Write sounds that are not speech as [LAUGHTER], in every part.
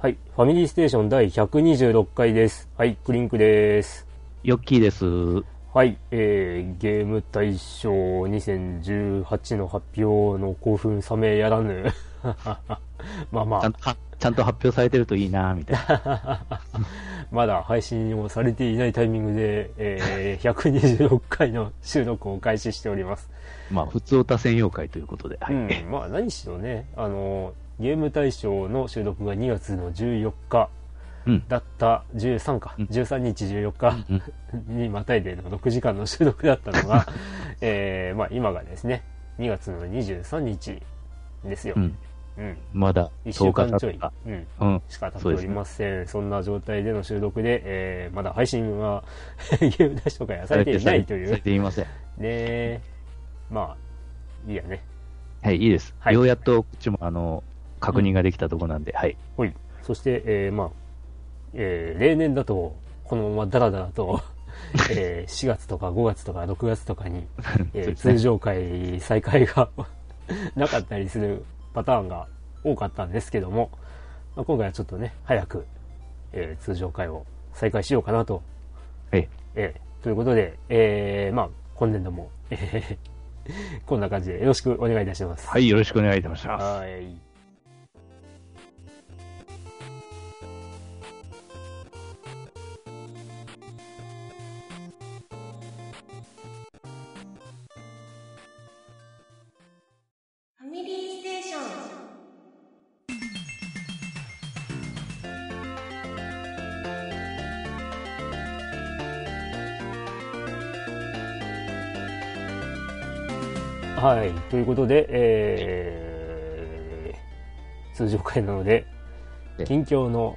はい。ファミリーステーション第126回です。はい。クリンクです。ヨッキーです。はい。えー、ゲーム大賞2018の発表の興奮冷めやらぬ。[LAUGHS] まあまあちゃん、と発表されてるといいなみたいな。[LAUGHS] まだ配信をされていないタイミングで、えー、126回の収録を開始しております。まあ、普通歌専用会ということで。はい。うん。まあ何しろね、あの、ゲーム大賞の収録が2月の14日うん。だった、13か、うん13日14日、うんにまたいでの6時間の収録だったのが、[LAUGHS] えーまあ、今がですね、2月の23日ですよ。うん。うん。まだ1週10日間ちょいうん、うん。しか経っておりません。そんな状態での収録で、えーまだ配信はゲーム大賞会はされていないといされう。ていません。ねまあ、いいやね。はい、いいです。はいようやっと、こっちも、あの、確認ができたとこなんで、はい。ほい。そして、えーまあ、えー例年だと、このままダラダラと、[LAUGHS] えー4月とか5月とか6月とかに、[LAUGHS] えー通常会再開が [LAUGHS] なかったりするパターンが多かったんですけども、まあ、今回はちょっとね、早く、えー通常会を再開しようかなと。はい。えーということで、えーまあ、今年度も、えーこんな感じでよろしくお願いいたします。はい、よろしくお願いいたします。はい。はい。ということで、えー、通常会なので、え近況の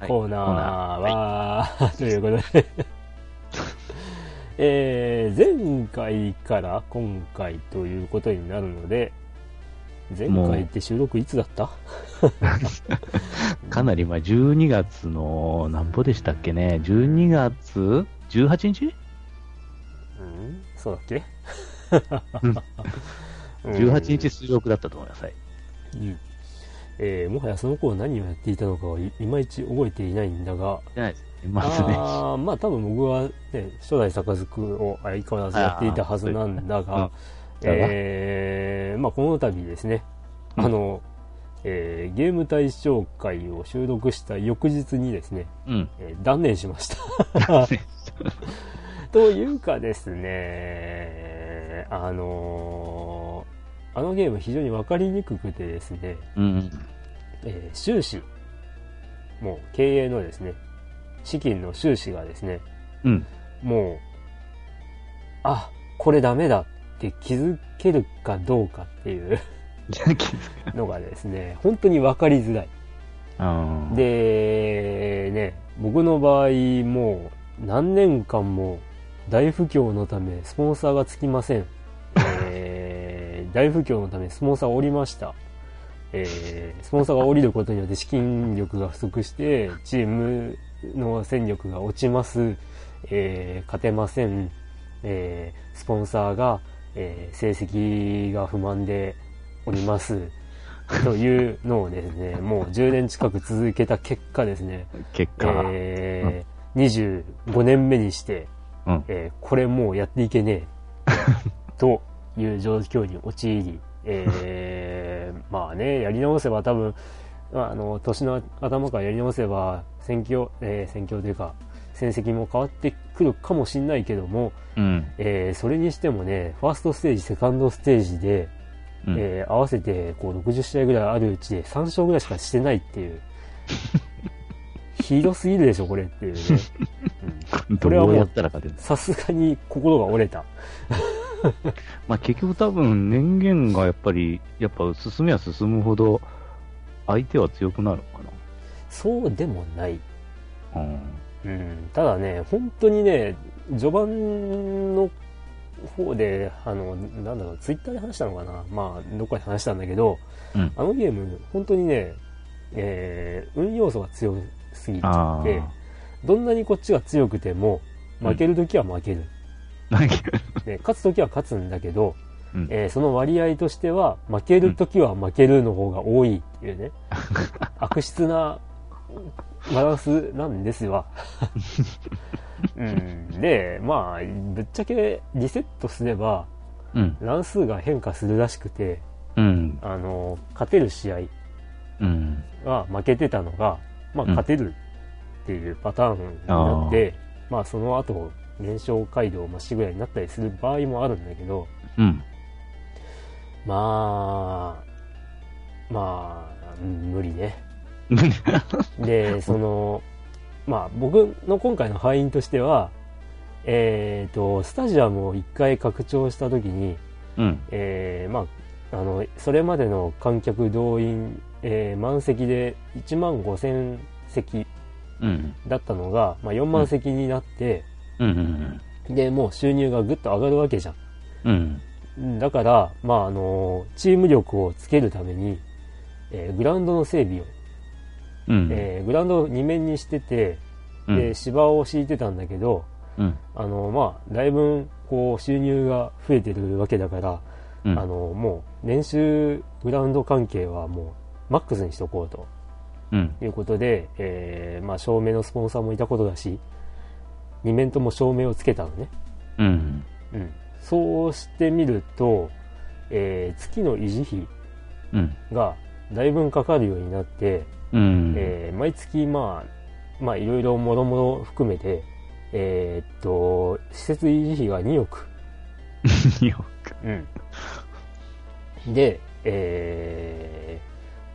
はい。コーナーコーナは、ということで、[LAUGHS] えー、前回から今回ということになるので、前回って収録いつだった？[LAUGHS] かなり、まあ、12月の、なんぼでしたっけね？12月18日？うん？そうだっけ？?18 日出力だったと思います。はい。うんえーもはやその頃何をやっていたのかはいいまいち覚えていないんだが。まずね。あーまあ多分僕はね、初代坂を相変わらずやっていたはずなんだが、うんえーまあこの度ですね、うんあの、えーゲーム大賞会を収録した翌日にですね、うん。えー断念しました。[LAUGHS] というかですね、あのーあのゲーム非常にわかりにくくてですね、うん。えー収支、もう経営のですね、資金の収支がですね、うん。もう、あ、これダメだって気づけるかどうかっていうのがですね、本当に分かりづらい。うん。で、ね、僕の場合もう何年間も大不況のためスポンサーがつきません。えー [LAUGHS] 大不況のためスポンサーを降りました。えースポンサーが降りることによって資金力が不足して、チームの戦力が落ちます。えー勝てません。えースポンサーが、えー成績が不満でおります。というのをですね、もう10年近く続けた結果ですね、結果、えー25年目にして、うん。えーこれもうやっていけねえ、[LAUGHS] という状況に陥り、えー [LAUGHS] まあね、やり直せば多分、まああの、年の頭からやり直せば、選挙、えー選挙というか、戦績も変わってくるかもしんないけども、うん。えーそれにしてもね、ファーストステージ、セカンドステージで、うんえー合わせてこう60試合ぐらいあるうちで3勝ぐらいしかしてないっていう。[LAUGHS] ひどすぎるでしょ、これっていうね。[LAUGHS] うんこれはもうやったら勝てるさすがに心が折れた。[LAUGHS] まあ結局多分年限がやっぱり、やっぱ進めは進むほど、相手は強くなるのかそうでもない。な。うん。うん、ただね、本当にね、序盤の方で、あの、なんだろう、ツイッターで話したのかなまあ、どっかで話したんだけど、うん。あのゲーム、本当にね、えー、運要素が強すぎちゃって、どんなにこっちが強くても、負けるときは負ける。あ。なんかね、勝つときは勝つんだけど、うんえーその割合としては、負けるときは負けるの方が多いっていうね、悪質なバランスなんですわ。[LAUGHS] うん、で、まあ、ぶっちゃけリセットすれば、うん。乱数が変化するらしくて、うん。あの、勝てる試合うん。が負けてたのが、まあ、うん勝てるっていうパターンになって、まあ、その後、減少街道まっしぐらいになったりする場合もあるんだけど、うん。まあ、まあ、うん無理ね。[LAUGHS] で、その、まあ、僕の今回の敗因としては、えっ、と、スタジアムを一回拡張したときに、うん。えーまあ、あの、それまでの観客動員、えー満席で1万5千席うん。だったのが、まあ、4万席になって、うん。で、もう収入がぐっと上がるわけじゃん。うん。うんだから、まあ、あの、チーム力をつけるために、えーグラウンドの整備を、うん。えーグラウンドを2面にしてて、うんで、芝を敷いてたんだけど、うん。あの、まあ、だいぶ、こう、収入が増えてるわけだから、うん。あの、もう、練習グラウンド関係はもう、マックスにしとこうとうん。いうことで、えーまあ、照明のスポンサーもいたことだし、2面とも照明をつけたのね。うん。うん。そうしてみると、えー月の維持費うん。がだいぶかかるようになって、うん。えー毎月まあ、まあいろいろもろもろ含めて、えーっと、施設維持費が2億。[LAUGHS] よく。うん。で、えー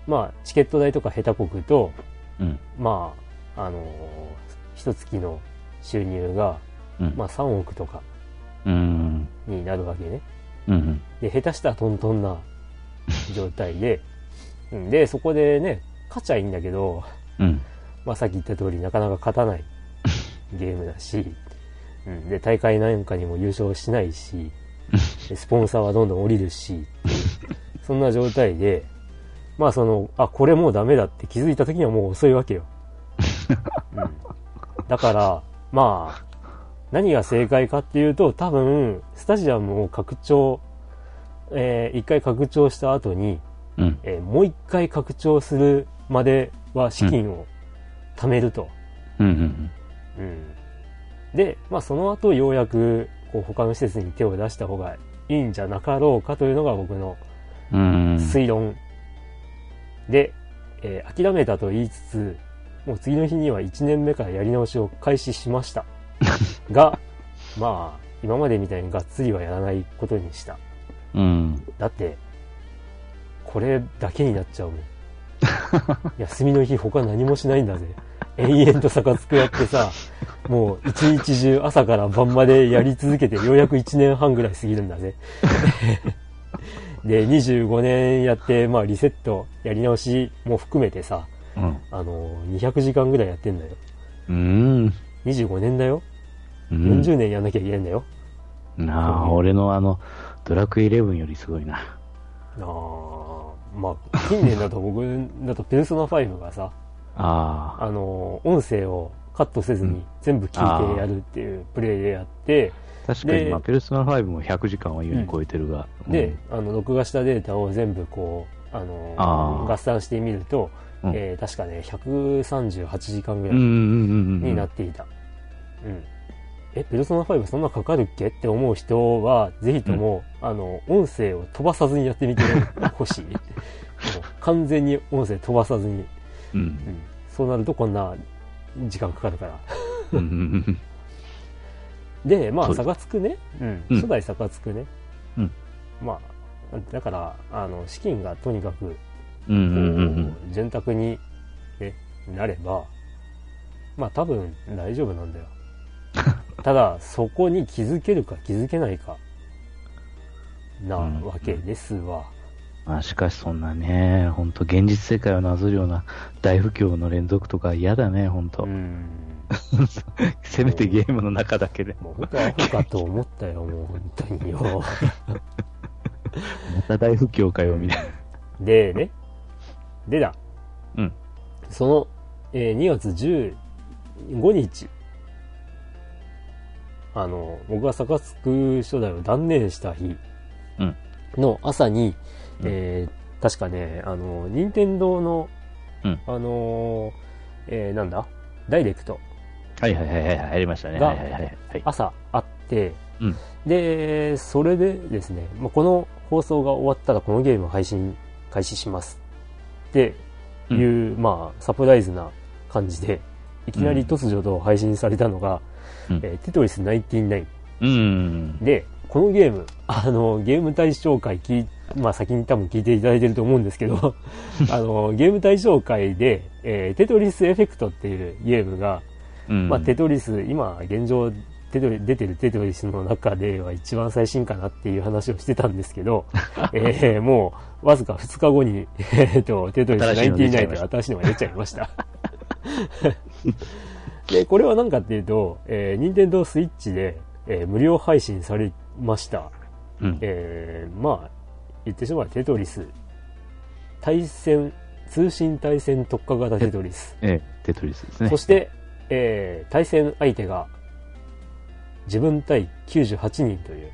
まあチケット代とか下手こくと、うん。まあ、あのー一月の収入が、うん。まあ3億とかうん。になるわけね。うん。で、下手したらトントンな [LAUGHS] 状態で、うんで、そこでね、勝ちゃいいんだけど、うん。まあさっき言った通りなかなか勝たない [LAUGHS] ゲームだし、うん、で、大会なんかにも優勝しないし、[LAUGHS] でスポンサーはどんどん降りるし、そんな状態で、まあその、あ、これもうダメだって気づいた時にはもう遅いわけよ。[LAUGHS] うん、だから、まあ、何が正解かっていうと、多分、スタジアムを拡張、えー一回拡張した後に、うん。えーもう一回拡張するまでは資金を貯めると。うん。うんで、まあその後ようやくこう他の施設に手を出した方がいいんじゃなかろうかというのが僕のうん。推論。で、えー諦めたと言いつつ、もう次の日には1年目からやり直しを開始しました。[LAUGHS] が、まあ、今までみたいにがっつりはやらないことにした。うん。だって、これだけになっちゃうもん。[LAUGHS] 休みの日他何もしないんだぜ。延々と逆つくやってさ、もう一日中朝から晩までやり続けてようやく1年半ぐらい過ぎるんだぜ。[LAUGHS] で、25年やって、まあリセット、やり直しも含めてさ、うん。あの、200時間ぐらいやってんだよ。うん。25年だよ。うん。40年やんなきゃいけないんだよ。なあ、俺のあの、ドラクエ11よりすごいな。ああ、まあ、近年だと僕だとペルソナ5がさ、[LAUGHS] ああ。あの、音声をカットせずに全部聞いてやるっていうプレイでやって、確かに、でまあ、ペルソナ5も100時間は優に超えてるが。で、あの、録画したデータを全部こう、あの、合算してみると、うんえー確かね、138時間ぐうん、うん、らいうん、うん。になっていた。うん。え、ペルソナ5そんなかかるっけ？って思う人は、ぜひとも、あの、音声を飛ばさずにやってみて [LAUGHS] ほしい。完全に音声飛ばさずに。うん。うん。そうなるとこんな時間かかるから。うん、うん、で、まあ、そう差がつくね。うん。うん初代差がつくね。うん。まあ、だから、あの、資金がとにかく、潤沢に、ね、なれば、まあ多分大丈夫なんだよ。[LAUGHS] ただ、そこに気づけるか気づけないか、なうんわけですわ。まあ、しかしそんなね、本当現実世界をなぞるような大不況の連続とか嫌だね、本当、うん。[LAUGHS] せめてゲームの中だけで。もう本当アホかと思ったよ、もう本当によ。また大不況かよ、みたいな。でね、でだ、うん。その、えー2月15日、あの、僕がサカツク初代を断念した日。うん。の朝に、うん。えー確かね、あの、任天堂の、うん。あのーえーなんだ？ダイレクトはいはいはいはい、ありましたね。がはいはいはい。はい、朝あって、うんで、それでですね、まあ、この放送が終わったらこのゲームを配信開始しますっていう、まあ、サプライズな感じで、いきなり突如と配信されたのが、うんえーテトリス99うん。で、このゲーム、[LAUGHS] あの、ゲーム対象会聞い、まあ先に多分聞いていただいてると思うんですけど、[LAUGHS] あの、ゲーム対象会で、えーテトリスエフェクトっていうゲームが、うん。まあ、テトリス、今、現状、テトリ出てるテトリスの中では一番最新かなっていう話をしてたんですけど、[LAUGHS] えーもう、わずか2日後に、えっと、テトリス新しいの出ちゃいまし99と新しいのが出ちゃいました。[LAUGHS] で、これは何かっていうと、えー、任天堂スイッチで、えー無料配信されました。うん。えーまあ、言ってしまえばテトリス、対戦、通信対戦特化型テトリス。ええ、テトリスですね。そして、えー対戦相手が、自分対98人という。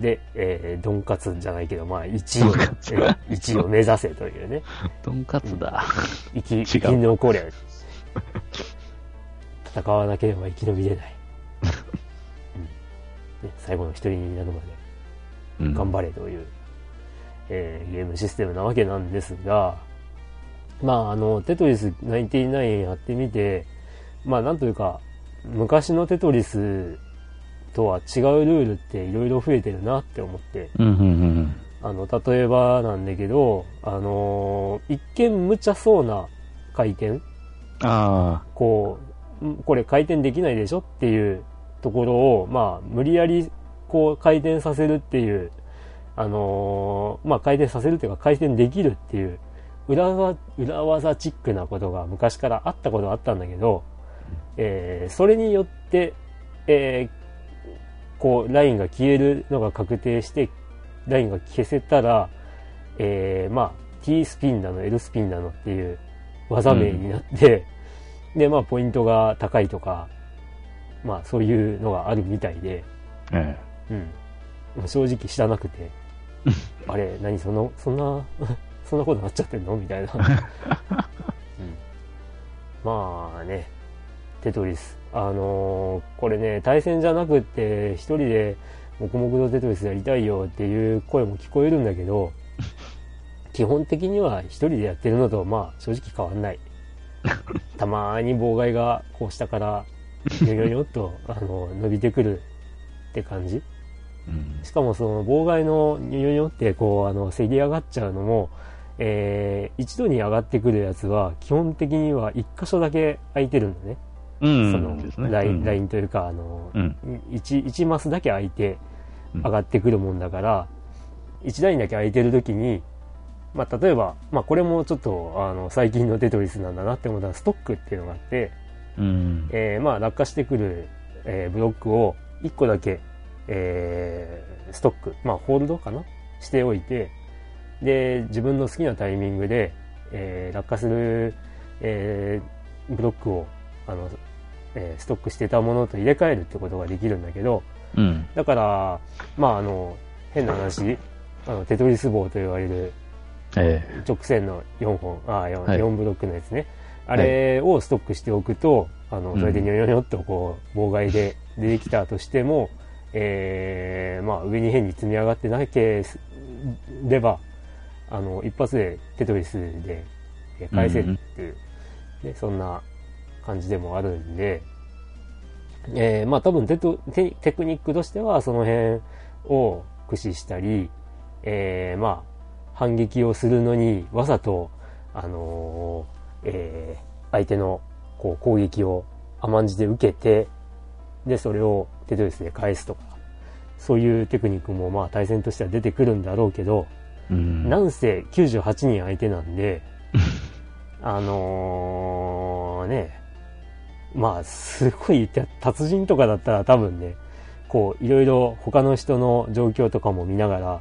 で、えー、ドンカツじゃないけど、まあ、1位を、ドンカツえー1位を目指せというね。[LAUGHS] とんかつだ。生き、生き残れ。戦わなければ生き延びれない。[LAUGHS] うんね、最後の一人になるまでうん頑張れという、えーゲームシステムなわけなんですが、まあ、あの、テトリス99やってみて、まあ、なんというか、昔のテトリスとは違うルールっていろいろ増えてるなって思って、うん、うん、うん。あの、例えばなんだけど、あのー一見無茶そうな回転。あこう、んこれ回転できないでしょっていうところを、まあ、無理やり、こう、回転させるっていう、あのーまあ、回転させるっていうか、回転できるっていう、裏技、裏技チックなことが昔からあったことはあったんだけど、えーそれによって、えーこう、ラインが消えるのが確定して、ラインが消せたら、えーまあ、T スピンなの、L スピンなのっていう技名になって、で、まあ、ポイントが高いとか、まあ、そういうのがあるみたいで、あ、え。うん。正直知らなくて、[LAUGHS] あれ、何その、そんな、そんなことなっちゃってんの？[LAUGHS] みたいな。[LAUGHS] うん。まあね、テトリス。あのーこれね、対戦じゃなくって、一人で黙々とテトリスやりたいよっていう声も聞こえるんだけど、[LAUGHS] 基本的には一人でやってるのと、まあ、正直変わんない。たまに妨害がこう下から、よよよっと、あの、伸びてくるって感じ。えうんしかもその妨害のニョニョニョってこう、あの、せり上がっちゃうのも、えー、一度に上がってくるやつは、基本的には一箇所だけ空いてるんだね。うん。そのライン、うんラインというか、あの、うん。一、一マスだけ空いてうん上がってくるもんだから、一ラインだけ空いてる時に、まあ、例えば、まあ、これもちょっと、あの、最近のテトリスなんだなって思ったら、ストックっていうのがあって、うん。えーまあ、落下してくる、えーブロックを1個だけ、えーストック、まあ、ホールドかな？しておいて、で、自分の好きなタイミングで、えー落下する、えーブロックを、あの、えーストックしてたものと入れ替えるってことができるんだけど、うん。だから、まあ、あの、変な話、あの、テトリス棒と言われるえ直線の4本、あ、4, はい4ブロックのやつね。あれをストックしておくと、あの、それでニョニョニョっとこう、妨害で出てきたとしても、えー、まあ、上に変に積み上がってなければ、あの、一発でテトリスでえー返せるっていう、ね、そんな感じでもあるんで、えー、まあ多分テトテテクニックとしてはその辺を駆使したり、えー、まあ反撃をするのにわざと、あのーえー相手のこう攻撃を甘んじて受けて、で、それをテトリスで返すとか、そういうテクニックもまあ対戦としては出てくるんだろうけど、うん。なんせ98人相手なんで、[LAUGHS] あのーね、まあ、すごい、達人とかだったら多分ね、こう、いろいろ他の人の状況とかも見ながら、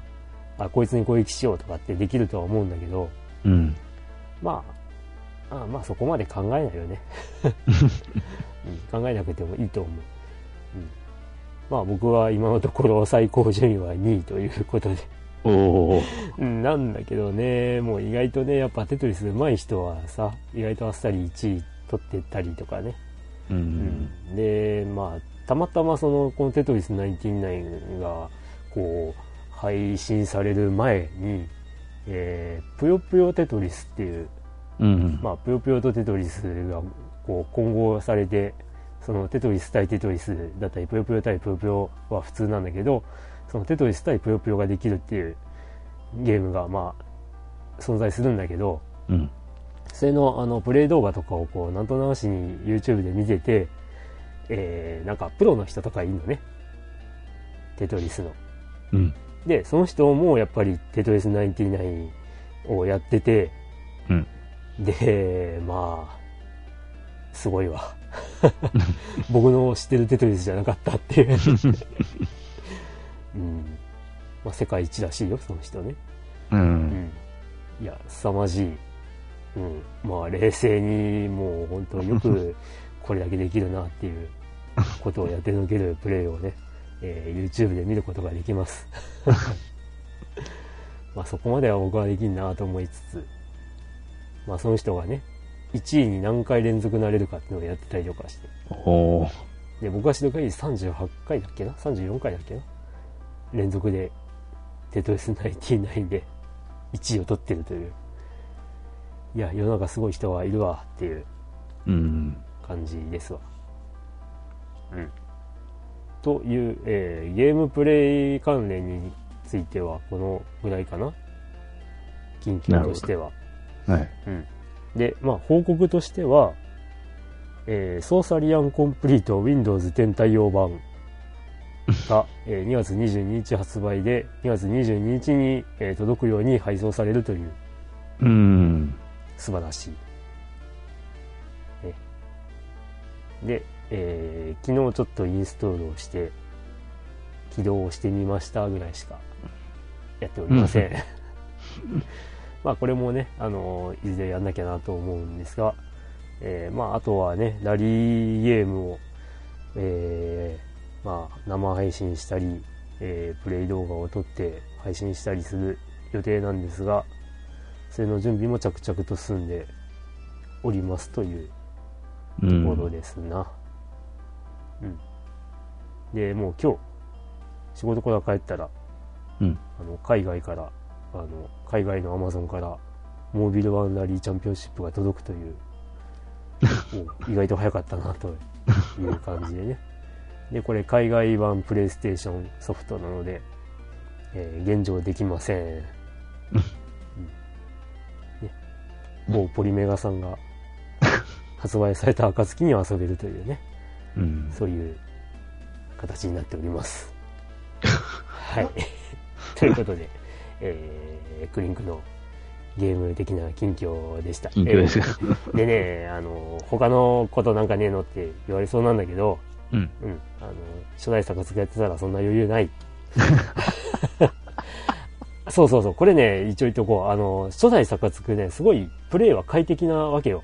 あ、こいつに攻撃しようとかってできるとは思うんだけど、うん。まあ、あまあそこまで考えないよね、[LAUGHS] うん考えなくてもいいと思う。うん、まあ僕は今のところ最高順位は2位ということで、おなんだけどね、もう意外とね、やっぱテトリス上手い人はさ、意外とあっさり1位取ってったりとかね。う。うんん、で、まあ、たまたまその、このテトリス99が、こう、配信される前に、えー、ぷよぷよテトリスっていう、うん。まあ、ぷよぷよとテトリスが、こう、混合されて、そのテトリス対テトリスだったり、ぷよぷよ対ぷよぷよは普通なんだけど、そのテトリス対ぷよぷよができるっていうゲームが、まあ、存在するんだけど、うん。それのあのプレイ動画とかをこうなんとなしに YouTube で見てて、えー、なんかプロの人とかいるのねテトリスのうん。でその人もやっぱりテトリス99をやっててうん。でまあすごいわ [LAUGHS] 僕の知ってるテトリスじゃなかったっていう [LAUGHS] うんまあ世界一らしいよその人ねう。うんんいや、凄まじい。うん。まあ、冷静に、もう本当よく [LAUGHS] これだけできるなっていうことをやってのけるプレイをね、えー YouTube で見ることができます。[LAUGHS] まあ、そこまでは僕はできんなと思いつつ、まあ、その人がね、1位に何回連続なれるかっていうのをやってたりとかして。おお。で、僕が知る限り38回だっけな ?34 回だっけな？連続で、テトリス99で1位を取ってるという。いや、世の中すごい人はいるわっていううん。感じですわ。うん。という、えーゲームプレイ関連についてはこのぐらいかな近況としては。はい。うん。で、まあ、報告としては、えーソーサリアンコンプリート Windows 10対応版が、えー2月22日発売で、2月22日に、えー届くように配送されるといううん。素晴らしい。ねで、えー昨日ちょっとインストールをして、起動をしてみましたぐらいしかやっておりません。[LAUGHS] まあこれもね、あのいずれやんなきゃなと思うんですが、えーまああとはね、ラリーゲームを、えーまあ生配信したり、えープレイ動画を撮って配信したりする予定なんですが、それの準備も着々と進んでおりますといううところん。ですな。うん。で、もう今日、仕事から帰ったら、うん。あの、海外から、あの、海外のアマゾンから、モービルワンラリーチャンピオンシップが届くという、[LAUGHS] もう意外と早かったなという感じでね。で、これ海外版プレイステーションソフトなので、えー現状できません。うんね、某ポリメガさんが発売された暁には遊べるというね、うん。そういう形になっております。[LAUGHS] はい。[LAUGHS] ということで、えー、クリンクのゲーム的な近況でした。近況ですか？えーでね、あの、他のことなんかねえのって言われそうなんだけど、うん。うん、あの、初代作付やってたらそんな余裕ない。[LAUGHS] そうそうそう、これね、一応言っとこう。あの、初代作付ね、すごいプレイは快適なわけよ。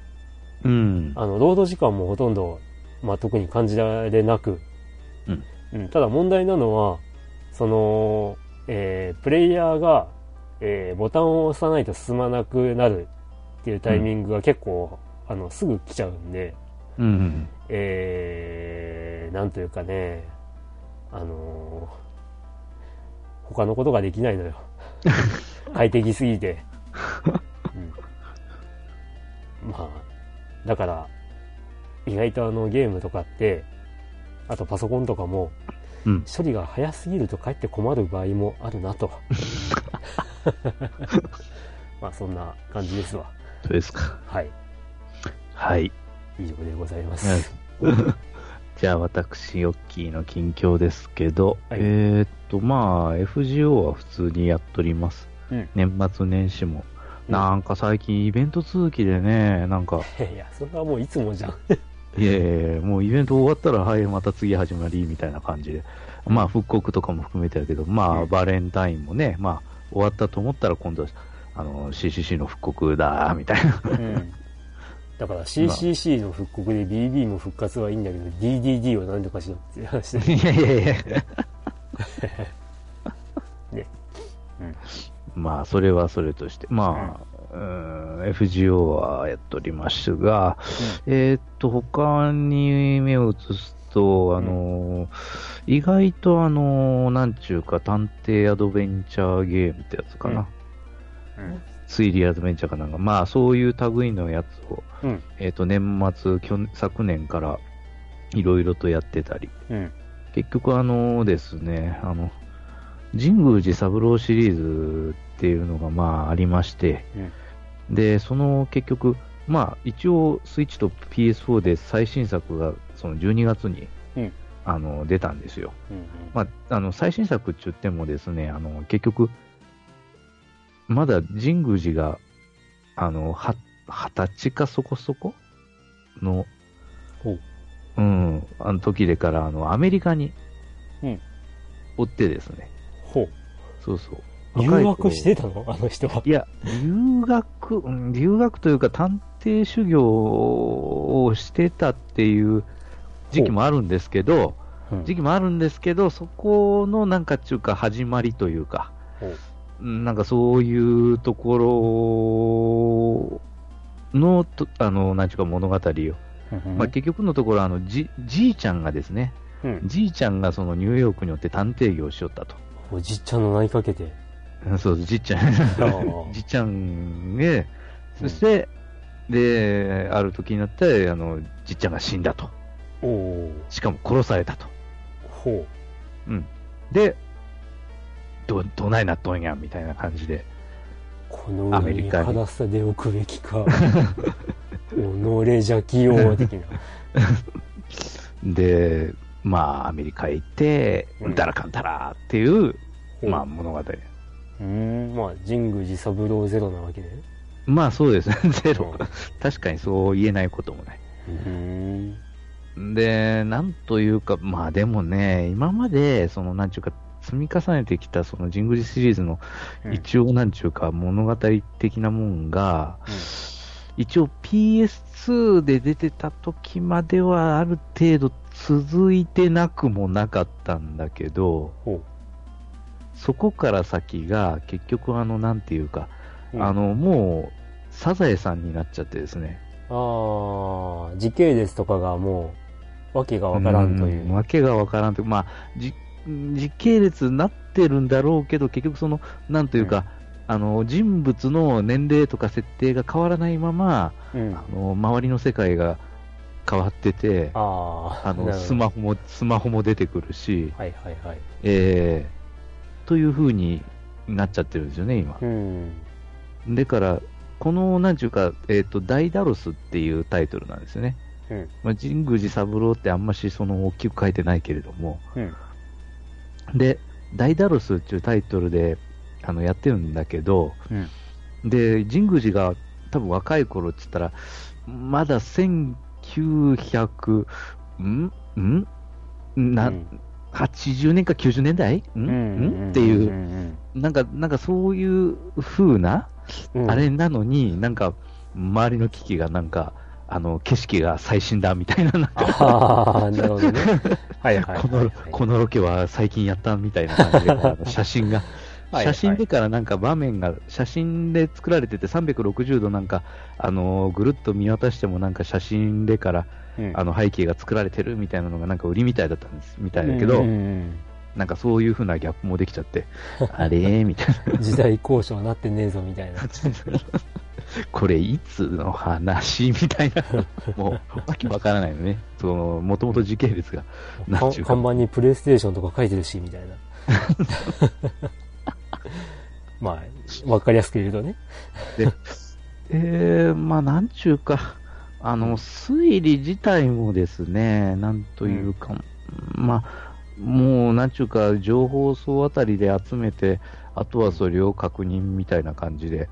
うん。あの、ロード時間もほとんど、まあ、特に感じられなく、うん。うん、ただ問題なのは、その、えープレイヤーが、えーボタンを押さないと進まなくなるっていうタイミングが結構、あの、すぐ来ちゃうんで、うん。えー、なんというかね、あのー他のことができないのよ。[LAUGHS] 快適すぎて。[LAUGHS] うん、まあ、だから、意外とあのゲームとかって、あとパソコンとかも、うん。処理が早すぎるとかえって困る場合もあるなと。[LAUGHS] まあそんな感じですわ。そうですか。はい。はい。以上でございます。じゃあ私、ヨッキーの近況ですけど、はいえーっと、まあ、FGO は普通にやっとります。うん年末年始も。うんなんか最近イベント続きでね、なんか、いや、それはもういつもじゃん。いやいやもうイベント終わったら、はい、また次始まり、みたいな感じで。まあ、復刻とかも含めてやけど、まあ、うんバレンタインもね、まあ、終わったと思ったら今度は、あの、CCC の復刻だ、みたいな。うん。だから CCC の復刻で BB も復活はいいんだけど、DDD は何とかしろって話で。いやいやいや。[LAUGHS] ねまあ、それはそれとして、まあ、うん FGO はやっておりますが、えーっと、他に目を移すと、あの、意外とあの、なんちゅうか、探偵アドベンチャーゲームってやつかな。うん。推理アドベンチャーかなんか、まあ、そういう類のやつを、うん。えーっと、年末、去年昨年から、いろいろとやってたり、うん。結局あのですね、あの、神宮寺三郎シリーズっていうのがまあありまして、で、その結局、まあ一応スイッチと PS4 で最新作がその12月に、うんあの出たんですよ。うん。まあ、あの最新作って言ってもですね、あの結局、まだ神宮寺が、あの、は、二十歳かそこそこ？の、ほう。うん、あの時でから、あの、アメリカに、うん追ってですね。ほう。そうそう。留若い頃学してたの？あの人は。いや、留学、うん留学というか探偵修行をしてたっていう時期もあるんですけど、うん時期もあるんですけど、そこのなんかっていうか始まりというか、ほううんなんかそういうところの、とあの、なんちゅうか物語を、まあ、結局のところ、あの、じ、じいちゃんがですね、うん。じいちゃんがそのニューヨークによって探偵業をしよったと。おじっちゃんの名にかけて。うんそう、じっちゃんー。[LAUGHS] じっちゃんね、そして、で、ある時になって、あの、じっちゃんが死んだと。しかも殺されたと。ほう。うん。で、ど、どないなっとんや、みたいな感じで。このアメリカに裸さでおくべきか。己邪気よ的な。で、まあ、アメリカへ行ってう、んだらかんたらっていう、ほうまあ、物語。うーん、まあ、神宮寺三郎ゼロなわけで。まあ、そうですね、ゼロうん。確かにそう言えないこともない。うーん。で、なんというか、まあでもね、今まで、その、なんちゅうか、積み重ねてきた、その、神宮寺シリーズの、うん一応、なんちゅうか、物語的なもんが、一応 PS2 で出てた時まではある程度続いてなくもなかったんだけど、ほそこから先が結局あの、なんていうか、う。あの、もう、サザエさんになっちゃってですね。ああ、時系列とかがもう、わけがわからんという。んわけがわからんという、まあ、じ時系列になってるんだろうけど、結局その、なんというか、あの、人物の年齢とか設定が変わらないまま、うん。あの、周りの世界が変わってて、ああ、あの、スマホも、スマホも出てくるし、はいはいはい。えー、という風になっちゃってるんですよね、今。うん。だから、この、なんちゅうか、えっ、と、ダイダロスっていうタイトルなんですよね。うん。まあ、神宮寺三郎ってあんましその大きく書いてないけれども、うん。で、ダイダロスっていうタイトルで、あの、やってるんだけど、うん。で、神宮寺が多分若い頃って言ったら、まだ1900、ん？ん？な、うん。80年か90年代？ん、んっていう、んなんか、なんかそういう風な、うん。あれなのに、なんか、周りの機器がなんか、あの、景色が最新だみたいな、ななるほどね。[LAUGHS] はいはいはいはい。この、このロケは最近やったみたいな感じで、あの写真が。[LAUGHS] はい写真でからなんか場面が、写真で作られてて360度なんか、あのぐるっと見渡してもなんか写真でから、うんあの背景が作られてるみたいなのがなんか売りみたいだったんです、みたいだけど、なんかそういう風なギャップもできちゃって、あれーみたいな。うん時代交渉なってねえぞみたいな。これいつの話みたいな。[LAUGHS] もう、わけわからないのね。その、もともと時系列が。[LAUGHS] 看板にプレイステーションとか書いてるし、みたいな。[LAUGHS] まあ、わかりやすく言うとね。で、えー、まあなんちゅうか、あの、推理自体もですね、なんというか、まあ、もう、なんちゅうか、情報層あたりで集めて、あとはそれを確認みたいな感じでうん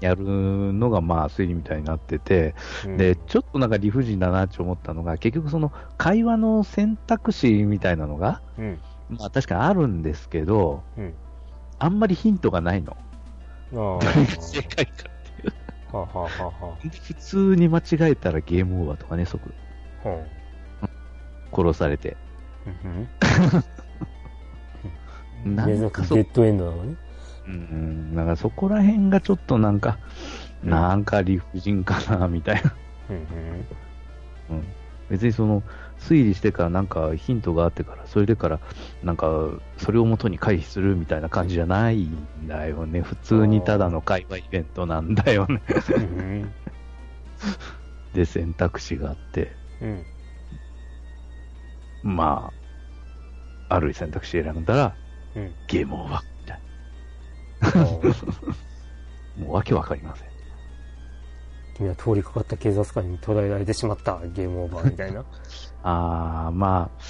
やるのが、まあ、推理みたいになってて、うん。で、ちょっとなんか理不尽だなって思ったのが、結局その会話の選択肢みたいなのが、うん。まあ確かにあるんですけど、うん。あんまりヒントがないの。っていう。あ。はあはあはあは普通に間違えたらゲームオーバーとかね、即あ。はあ。殺されて。うん。[LAUGHS] なん珍かデッドエンドなのね。うん、なんかそこら辺がちょっとなんか、うんなんか理不尽かな、みたいな。うん。うん。別にその、推理してからなんかヒントがあってから、それでから、なんか、それをもとに回避するみたいな感じじゃないんだよね。普通にただの会話イベントなんだよね。うん。で、選択肢があって、うん。まあ、ある選択肢選んだら、うん。ゲームオーバー。もうわけわかりません。君は通りかかった警察官に捉えられてしまったゲームオーバーみたいな。[LAUGHS] あー、まあ、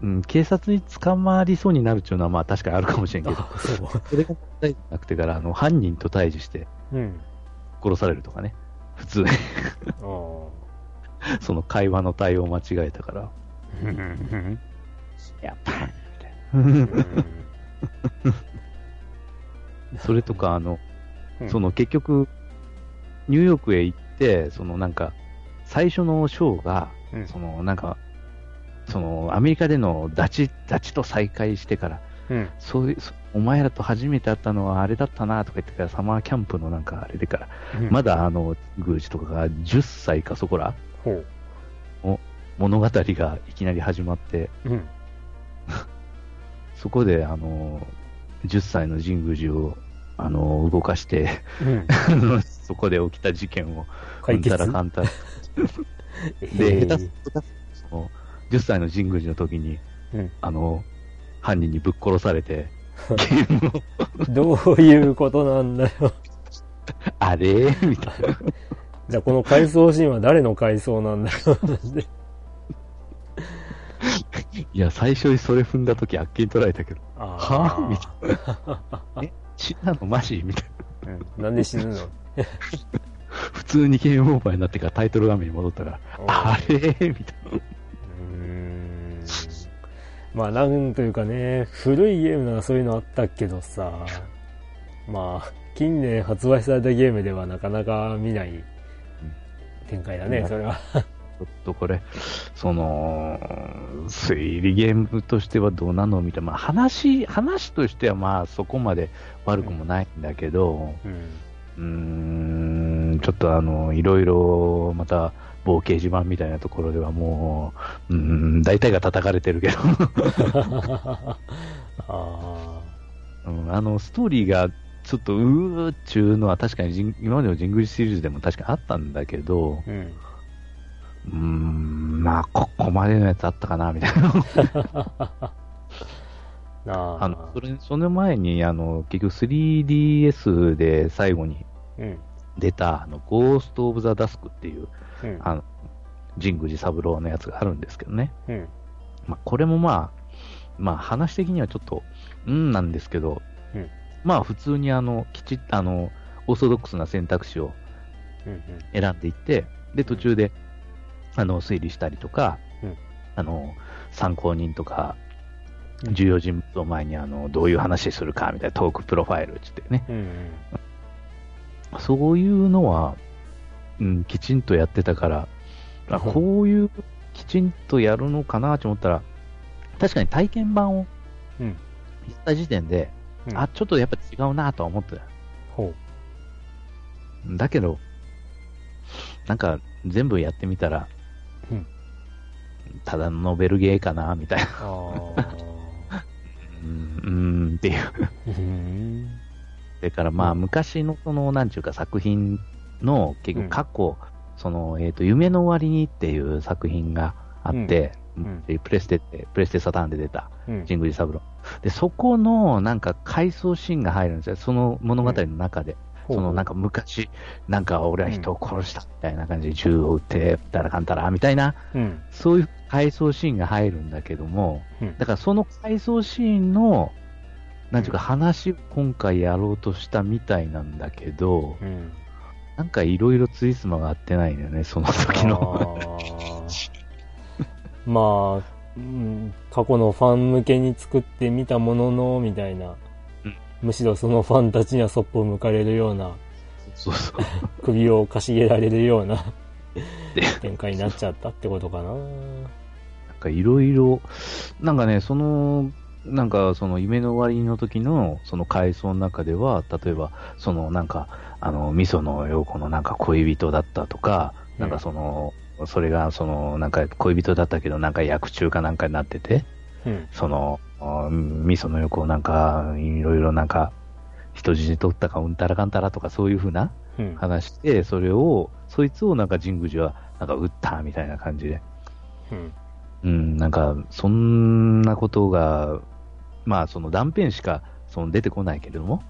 うん、警察に捕まりそうになるっていうのはまあ確かにあるかもしれんけど、あそう。それがなくてから、あの、犯人と対峙してうん。殺されるとかね。普通に、ああ。[LAUGHS] その会話の対応間違えたから、うん。やっぱみたいな。[LAUGHS] [LAUGHS] それとか、あの、うんその結局、ニューヨークへ行って、そのなんか、最初のショーが、うんそのなんか、そのアメリカでのダチ、ダチと再会してから、うん。そういう、そお前らと初めて会ったのはあれだったなとか言ってから、サマーキャンプのなんかあれでから、うんまだあの、宮司とかが10歳かそこら、ほう。物語がいきなり始まって、うん。[LAUGHS] そこであの、10歳の神宮寺を、あの、動かして、うん。[LAUGHS] そこで起きた事件を、うんたらかんたら。[LAUGHS] えで、ー下手すると、その、10歳の神宮寺の時に、うんあの、犯人にぶっ殺されて、[LAUGHS] どういうことなんだよ。あれ？みたいな。じゃあこの回想シーンは誰の回想なんだろう。[LAUGHS] いや、最初にそれ踏んだ時あっけに捉えたけど、あはーみたいな。[LAUGHS] え、死んだの？マジ？みたいな。うん。なんで死ぬの？[LAUGHS] 普通にゲームオーバーになってからタイトル画面に戻ったから、あれ？みたいな。うーん。まあなんというかね、古いゲームならそういうのあったけどさ、まあ、近年発売されたゲームではなかなか見ない展開だね、うん。それは。ちょっとこれ、その、推理ゲームとしてはどうなのみたいな。まあ話、話としてはまあそこまで悪くもないんだけど、うん。ん、ちょっとあの、いろいろ、また、某掲示板みたいなところではもう、うん、大体が叩かれてるけど、[LAUGHS] あうん、あの、ストーリーが、ちょっと、うーっちゅうのは確かに神今までの神宮寺シリーズでも確かにあったんだけど、あ、うん。うーん、まあ、ここまでのやつあったかな、みたいな。[LAUGHS] あああの、それ、その前に、あの、結局 3DS で最後にうん。出た、あの、ゴースト・オブ・ザ・ダスクっていう、うん。あの、神宮寺三郎のやつがあるんですけどね。うん。まあ、これもまあ、まあ、話的にはちょっと、うんなんですけど、うんまあ、普通にあの、きちっと、あの、オーソドックスな選択肢をうん。選んでいって、で、途中で、あの、推理したりとか、うんあの、参考人とか、うん重要人物を前に、あの、どういう話するか、みたいなトークプロファイルって言ってね、うん。うん。そういうのは、うん、きちんとやってたから、あうんこういう、きちんとやるのかなと思ったら、確かに体験版をうん。言った時点で、うんあ、ちょっとやっぱ違うなとは思ってた。ほだけど、なんか全部やってみたら、うんただのノベルゲーかなみたいな。う。ん、うーんっていう。うん。それからまあうん昔のその、なんちゅうか作品の結うん局過去、その、えっ、と、夢の終わりにっていう作品があって、うんプレステって、プレステサターンで出た、うん。神宮寺三郎。で、そこのなんか回想シーンが入るんですよ。その物語の中で。そのなんか昔、なんか俺は人を殺したみたいな感じで銃を撃って、たらかんたらみたいな、うん。そういう回想シーンが入るんだけども、うんだからその回想シーンの、なんていうか話を今回やろうとしたみたいなんだけど、うん。なんかいろいろツイスマが合ってないんだよね、その時の。あーまあ、うん過去のファン向けに作ってみたものの、みたいな。うんむしろそのファンたちにはそっぽを向かれるような、そうそう。首をかしげられるようなで展開になっちゃったってことかな。なんかいろいろ、なんかね、その、なんかその夢の終わりの時のその回想の中では、例えば、そのなんか、あの、味噌の陽子のなんか恋人だったとか、なんかその、それがその、なんか恋人だったけど、なんか薬中かなんかになってて、うん。その、あ味噌の横をなんか、いろいろなんか、人質に取ったかうんたらかんたらとかそういうふうなうん。話で、それを、そいつをなんか神宮寺はなんか撃ったみたいな感じで。うん。うん、なんか、そんなことが、まあその断片しかその出てこないけれども、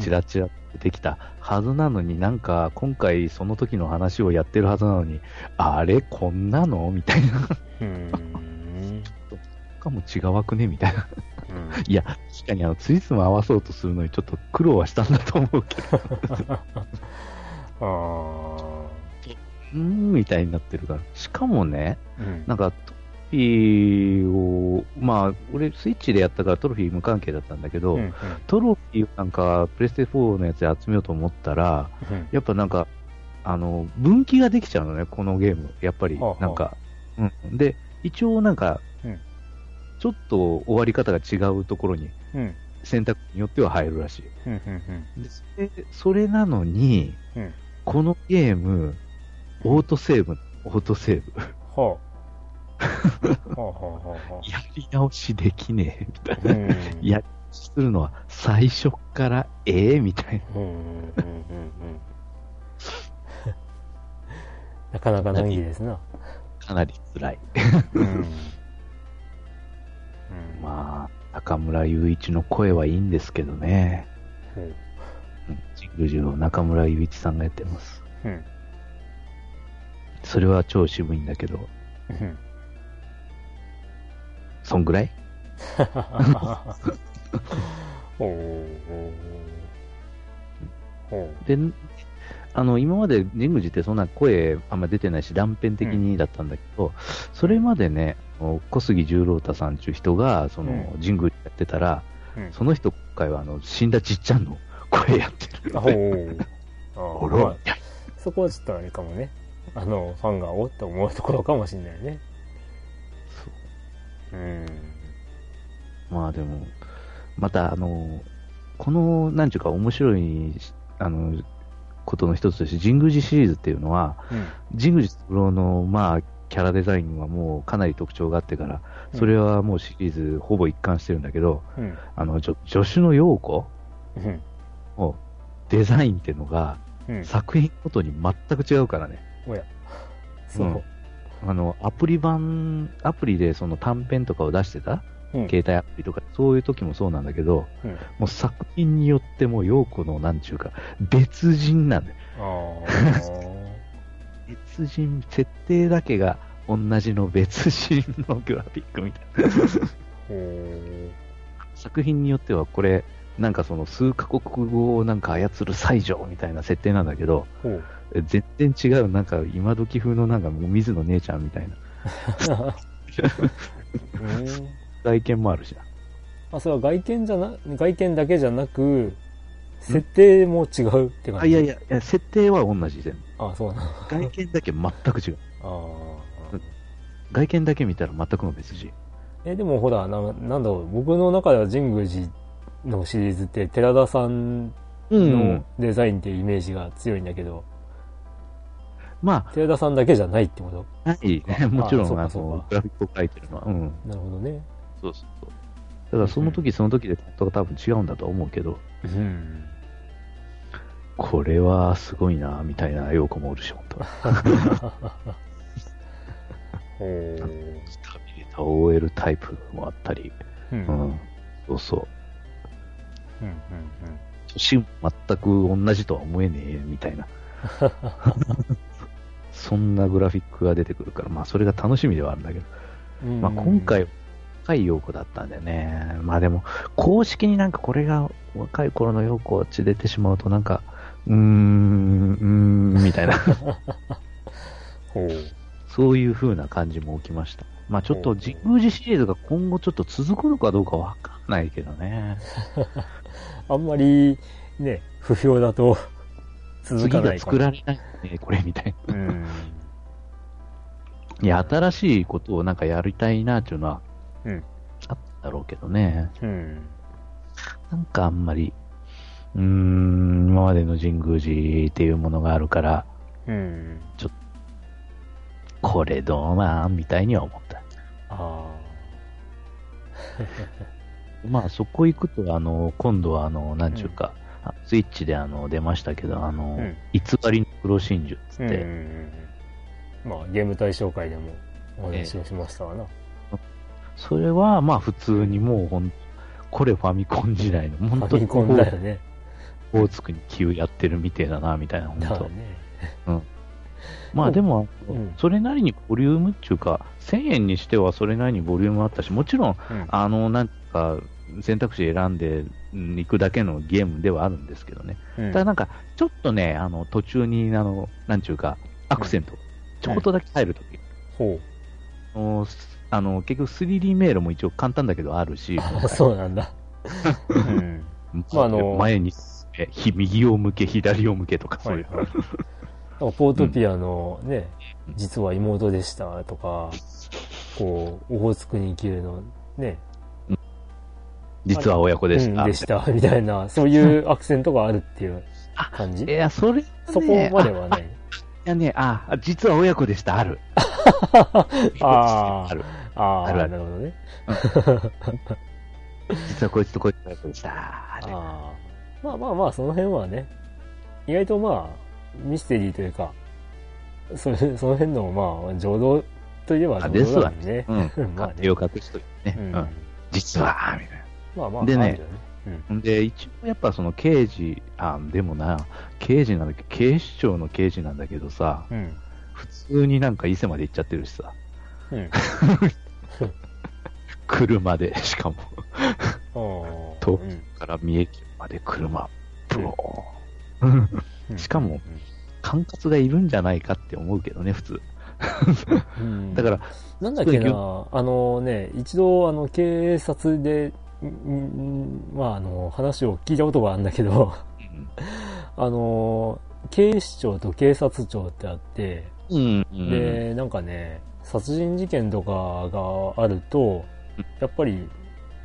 ちらちら出てきたはずなのになんか、今回その時の話をやってるはずなのに、あれこんなのみたいな。うん。かも違わくねみたいな。うんいや、確かにあの、ツイスも合わそうとするのにちょっと苦労はしたんだと思うけど、[LAUGHS] あーうーん、みたいになってるから。しかもね、うん。なんか、トロフィーを、まあ、俺スイッチでやったからトロフィー無関係だったんだけど、うん。トロフィーをなんか、プレステ4のやつで集めようと思ったら、うん。やっぱなんか、あの、分岐ができちゃうのね、このゲーム。やっぱりなんか、うん。で、一応なんか、うんちょっと終わり方が違うところに、うん。選択によっては入るらしい。うん。うん。でそれそれなのに、うんこのゲーム、オートセーブ、オートセーブ、はあ。[LAUGHS] はあはあはあはやり直しできねえ、みたいあ。な。うん。やり直しするのは最初からええみたいな。[LAUGHS] なかなか難儀ですな。かなり辛い。うん。うんまあ、中村雄一の声はいいんですけどね。うんうん神宮寺を中村雄一さんがやってます。うん。それは超渋いんだけど、うん。そんぐらい？[LAUGHS] おーおーで、あの、今まで神宮寺ってそんな声あんま出てないし、断片的にだったんだけど、それまでね、小杉十郎太さんっていう人が、その、うん神宮寺やってたら、うんその人今回はあの、死んだちっちゃんの声やってるあので、おあらーまあそこはちょっとあれかもね。あの、ファンがおって思うところかもしれないね。うん。まあでも、またあの、この、なんちゅうか面白い、あの、ことの一つとして、神宮寺シリーズっていうのは、うん。神宮寺三郎の、まあ、キャラデザインはもうかなり特徴があってから、それはもうシリーズほぼ一貫してるんだけど、うん。あの、助助手の陽子うん。のデザインっていうのが、うん。作品ごとに全く違うからね。おや。そう。あの、アプリ版、アプリでその短編とかを出してたうん。携帯アプリとか、そういう時もそうなんだけど、うん。もう作品によってもう陽子のなんちゅうか、別人なんだよ。あ別人、設定だけが同じの別人のグラフィックみたいな。作品によってはこれ、なんかその数カ国語をなんか操る西条みたいな設定なんだけど、全然違う、なんか今時風のなんかもう水野姉ちゃんみたいなうん。[LAUGHS] [LAUGHS] 外見もあるしな。あ、それは外見じゃな、外見だけじゃなく、設定も違うって感じ？あいやいや、いや設定は同じ全部。あ、そうなの。外見だけ全く違う。あ外見だけ見たら全くの別人。ーえ、でもほら、ななんだろう、僕の中では神宮寺のシリーズって寺田さんうの。デザインっていうイメージが強いんだけど、ま寺田さんだけじゃないってこと？あ、ない [LAUGHS] ね。もちろん、の、グラフィックを描いてるのは。うん。なるほどね。そうそうそう。だからその時その時で多分違うんだと思うけど、うん。これはすごいな、みたいな陽子もおるし、本当ほう。[LAUGHS] スタビリタ OL タイプもあったり、うん。ううん。ん。そうそう。うん。年全く同じとは思えねえ、みたいな。[LAUGHS] そんなグラフィックが出てくるから、まあそれが楽しみではあるんだけど。まあ今回、若い陽子だったんでね。まあでも、公式になんかこれが若い頃の陽子って出てしまうとなんか、うーん、うーん、みたいな。[LAUGHS] ほう。そういう風な感じも起きました。まあちょっと神宮寺シリーズが今後ちょっと続くのかどうかわかんないけどね。[LAUGHS] あんまり、ね、不評だと続次かないかもが作られないね、これみたいな。うん。いや、新しいことをなんかやりたいなっていうのはうん。あっただろうけどね。うん。なんかあんまり、うーん、今までの神宮寺っていうものがあるから、うん。これどうなんみたいには思った。あ [LAUGHS] まあそこ行くと、あの、今度はあの、なんちゅうか、あスイッチであの、出ましたけど、あの、うん偽りの黒真珠っつあ。って、うんうんうん。まあ、ゲーム対象会でもお話をしましたわな。それはまあ普通にもうほん、これファミコン時代の、フ本当にァミコンだよね。オーツクに急やってるみてえだな、みたいな、本当。だよね。まあでも、うん。それなりにボリュームっていうか、1000円にしてはそれなりにボリュームあったし、もちろん、うん。あの、なんか、選択肢選んでうん行くだけのゲームではあるんですけどね。うん。ただなんか、ちょっとね、あの、途中に、あの、なんちゅうか、アクセント、ちょこっとだけ入るとき、ほあのあの、結局 3D 迷路も一応簡単だけどあるし、そうなんだ。うん。まああの前に、右を向け、左を向けとか、そういう。はいはいポートピアのね、実は妹でしたとか、こう、オホーツクに生きるのね、実は親子でした。うんでした、みたいな、そういうアクセントがあるっていう感じいや、それ、ね、そこまではない。いやね、あ、実は親子でした、ある。[LAUGHS] あーある。ああ、あるあるなるほどね。実はこいつとこいつ親子でした。まあまあまあ、その辺はね、意外とまあ、ミステリーというか、それその辺のまあ、浄土といえばあ浄土だもんね。うん。[LAUGHS] まあね手を隠しとい。うんうん。実は、みたいまあまあ、でねあるよね。な。んで、一応やっぱその刑事、あ、でもな、刑事なんだけど、警視庁の刑事なんだけどさ、うん。うん。普通になんか伊勢まで行っちゃってるしさ、うん。[LAUGHS] 車で、しかも、ああ。とうんから三重県まで車、ブオー。うん。しかも、管轄がいるんじゃないかって思うけどね、普通。うん。だから、なんだっけな、あのね、一度、あの、警察で、まあ、あの、話を聞いたことがあるんだけど、あの、警視庁と警察庁ってあって、うん。うん。で、なんかね、殺人事件とかがあると、やっぱり、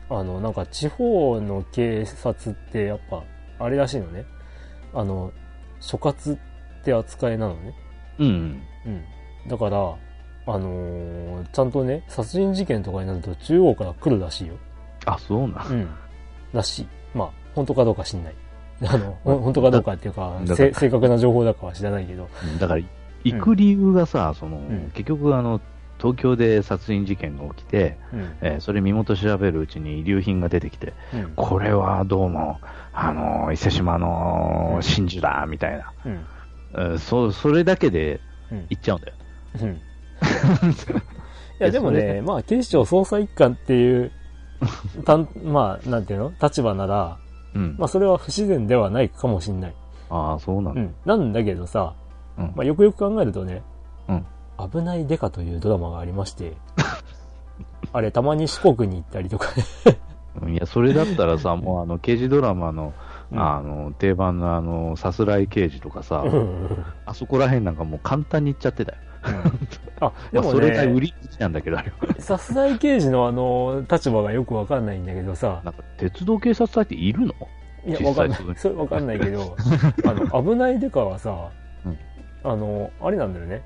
あの、なんか地方の警察ってやっぱ、あれらしいのね。あの、所轄って扱いなのね。うん。うん。だから、あのーちゃんとね、殺人事件とかになると中央から来るらしいよ。あ、そうなん。うん。らしい。まあ、本当かどうか知んない。あの、本当かどうかっていうか正確な情報だかは知らないけど。だから、行く理由がさ、その、ん結局あの、東京で殺人事件が起きて、うん。えーそれ身元調べるうちに遺留品が出てきて、うん。これはどうも、あの、伊勢島の真珠だ、みたいな。うん。えーそ、それだけでうん。行っちゃうんだよ。うん。[LAUGHS] いや、でもそね、まあ、警視庁捜査一課っていう、[LAUGHS] たん、まあ、なんていうの？立場なら、うん。まあ、それは不自然ではないかもしんない。ああ、そうなんだ。うん。なんだけどさ、うん。まあ、よくよく考えるとね、うん。危ないデカというドラマがありまして、[LAUGHS] あれ、たまに四国に行ったりとか。ね、いや、それだったらさ、[LAUGHS] もうあの、刑事ドラマの、うん。あの、定番のあの、さすらい刑事とかさ、うん。あそこら辺なんかもう簡単に行っちゃってたよ。[LAUGHS] あ、でまあ、もそれが売ね、りなんだけど、あれは。さすらい刑事のあの、立場がよくわかんないんだけどさ、なんか、鉄道警察隊っているの？いや、実わかんない。それわかんないけど、あの、危ないデカはさ、うんあの、あれなんだよね。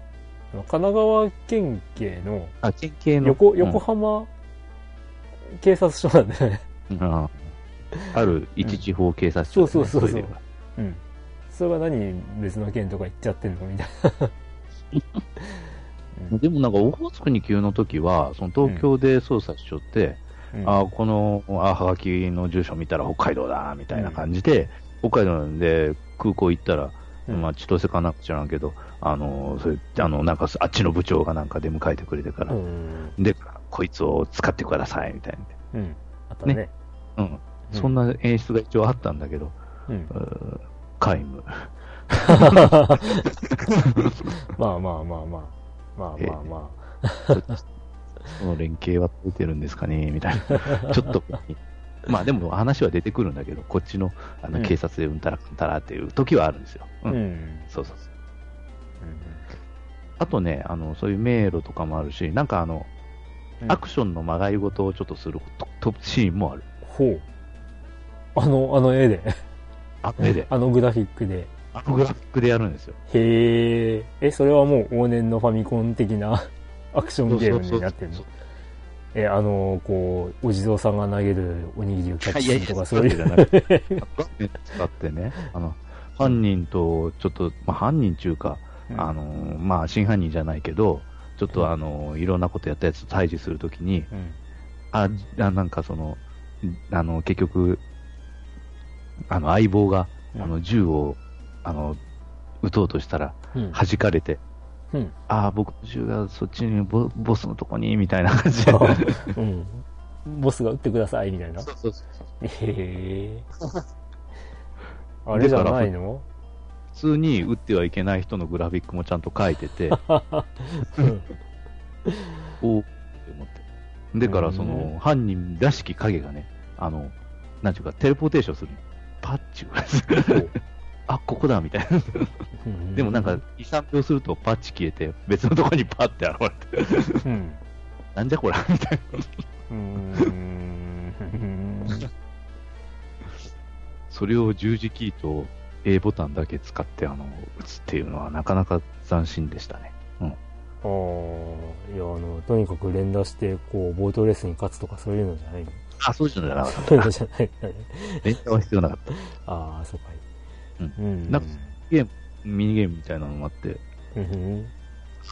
神奈川県警のあ、県警の。横、うん横浜警察署なんだよね。あある一地方警察署ね、そうそうそうそううん。それが何別の県とか行っちゃってんのみたいな。[LAUGHS] でもなんか、オホーツクに急の時は、その東京で捜査しちょって、うんあこの、あ、はがきの住所見たら北海道だ、みたいな感じで、北海道なんで空港行ったら、うんまあ、千歳かなんか知らんけど、あの、それ、あの、なんか、あっちの部長がなんか出迎えてくれてから、うん。で、こいつを使ってください、みたいうん。あったね。な。うん。そんな演出が一応あったんだけど、うん皆無。[LAUGHS] まあまあまあまあ。まあまあまその連携は取れてるんですかねみたいな。ちょっと、[LAUGHS] まあでも話は出てくるんだけど、こっちのあのうん警察でうんたらかんたらっていう時はあるんですよ。あ。う。うんん。そうそうそう。あとね、あの、そういう迷路とかもあるし、なんかあの、うんアクションのまがいごとをちょっとするととシーンもある。ほう。あの、あの絵で。あの絵で。[LAUGHS] あのグラフィックで。あのグラフィックでやるんですよ。へえ。え、それはもう往年のファミコン的な [LAUGHS] アクションゲームになってるの？そうえ、あの、こう、お地蔵さんが投げるおにぎりをキャッチするとか、そういう。じゃなくて使ってね、[LAUGHS] あの、犯人と、ちょっと、まあ、犯人中か、あの、まあ、真犯人じゃないけど、ちょっとあの、いろんなことやったやつと対峙するときに、うん。あ、あなんかその、あの、結局、あの、相棒が、うんあの、銃を、あの、撃とうとしたら、うん。弾かれて、うん。ああ、僕の銃がそっちにボ、ボスのとこに、みたいな感じで。[LAUGHS] うん。ボスが撃ってください、みたいな。そうそうそうへえ。[LAUGHS] あれじゃないの？普通に撃ってはいけない人のグラフィックもちゃんと書いてて、[LAUGHS] うん。おーって思って。でから、そうんの、犯人らしき影がね、あの、なんていうか、テレポーテーションするの。パッチュあ、ここだ、みたいな。うんでもなんか、2、3秒するとパッチ消えて、別のとこにパッて現れて、うん。なんじゃこら、みたいな。うーん。それを十字キーと A ボタンだけ使って、あの、打つっていうのはなかなか斬新でしたね。うん。ああ、いや、あの、とにかく連打して、こう、ボートレースに勝つとかそういうのじゃないの？あ、そうじゃなかっそういうのじゃない。[LAUGHS] 連打は必要なかった。ああ、そうかい。うんうん。なんかゲーム、ミニゲームみたいなのもあって、うん。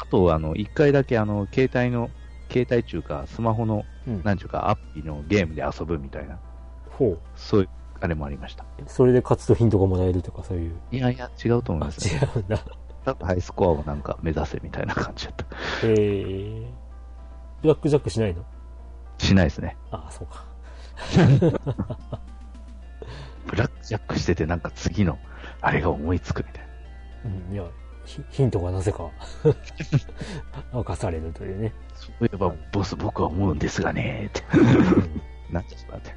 あと、あの、一回だけ、あの、携帯の、携帯中か、スマホの、うん。なんちゅうか、アプリのゲームで遊ぶみたいな、ほう。そういう、あれもありました。それで勝つとヒントがもらえるとかそういう。いやいや、違うと思いあ、ますね。違うんだ。多分ハイスコアをなんか目指せみたいな感じだった。へえ。ブラックジャックしないの？しないですね。ああ、そうか。[LAUGHS] ブラックジャックしてて、なんか次の、あれが思いつくみたいうん、いや、ヒヒントがなぜか [LAUGHS] 明かされるというね。な。そういえば、ボス僕は思うんですがねって。うんなっちゃったって。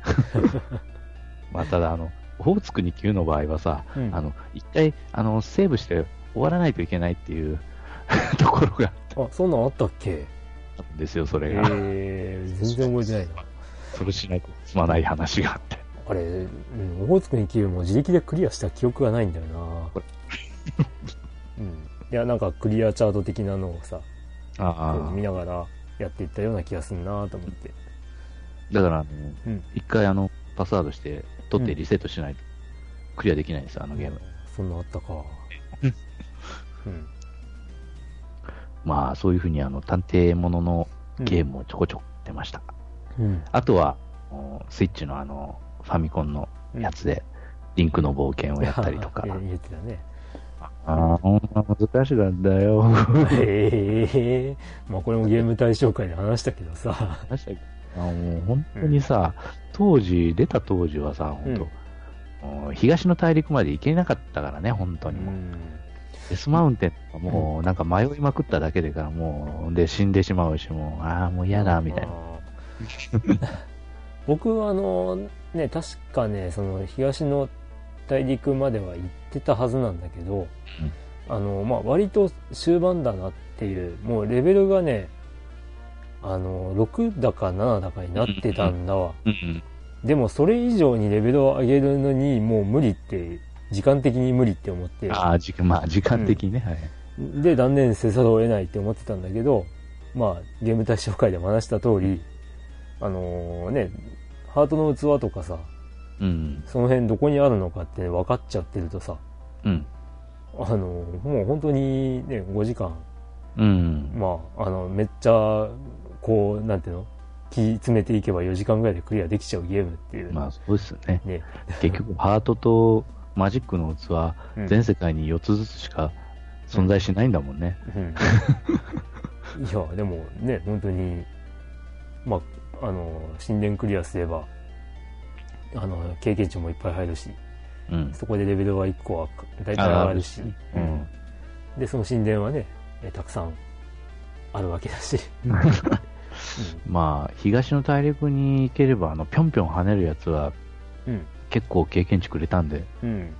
[LAUGHS] まあ、ただ、あの、オホーツク2級の場合はさ、うんあの、一回、あの、セーブして終わらないといけないっていう [LAUGHS] ところがあ、そんなんあったっけ？ですよ、そえれが。え全然覚えてないな。それしないと済まない話があって。あれ、うん、オホーツクにキューも自力でクリアした記憶がないんだよなこ [LAUGHS] うん。いや、なんかクリアチャート的なのをさ、あ見ながらやっていったような気がするなと思って。だから、あの、うん一回あの、パスワードして、取ってリセットしないと、クリアできないんですよ、あのゲーム。そんなあったか。うん。まあ、そういうふうに、あの、探偵もののゲームをちょこちょこ出ました。うん。あとは、おスイッチのあの、ファミコンのやつで、リンクの冒険をやったりとか。え [LAUGHS] 言ってたね。ああ、ほんま難しかったよ。へ [LAUGHS] え。まあこれもゲーム対象会で話したけどさ。話したけどあもう本当にさ、当時、出た当時はさ、本当、もう東の大陸まで行けなかったからね、本当うにもう。ん。デスマウンテンとかもう、なんか迷いまくっただけでから、もう、で、死んでしまうし、もう、ああ、もう嫌だ、みたいな。な。僕はあの、ね、確かね、その東の大陸までは行ってたはずなんだけど、あの、まあ、割と終盤だなっていう、もうレベルがね、あの、6だか7だかになってたんだわ。うんでもそれ以上にレベルを上げるのにもう無理って、時間的に無理って思って、ああ、時間、まあ、時間的にね、はい。で断念せざるを得ないって思ってたんだけど、まあ、ゲーム対象会でも話した通り、あのね、ハートの器とかさ、うん。その辺どこにあるのかって分かっちゃってるとさ、うん。あのもう本当にね、5時間、うん。まあ、あの、めっちゃ、こう、なんていうの？気詰めていけば4時間ぐらいでクリアできちゃうゲームっていう。まあ、そうですよね。ね。結局、[LAUGHS] ハートとマジックの器、うん全世界に4つずつしか存在しないんだもんね。うんいや、でもね、本当に、まあ、あの、神殿クリアすれば、あの、経験値もいっぱい入るし、うん。そこでレベルは1個は大体上がるし、ううんん。で、その神殿はね、えたくさんあるわけだし、[LAUGHS] まあ、東の大陸に行ければ、あの、ぴょんぴょん跳ねるやつはうん。結構経験値くれたんで、うん。うん。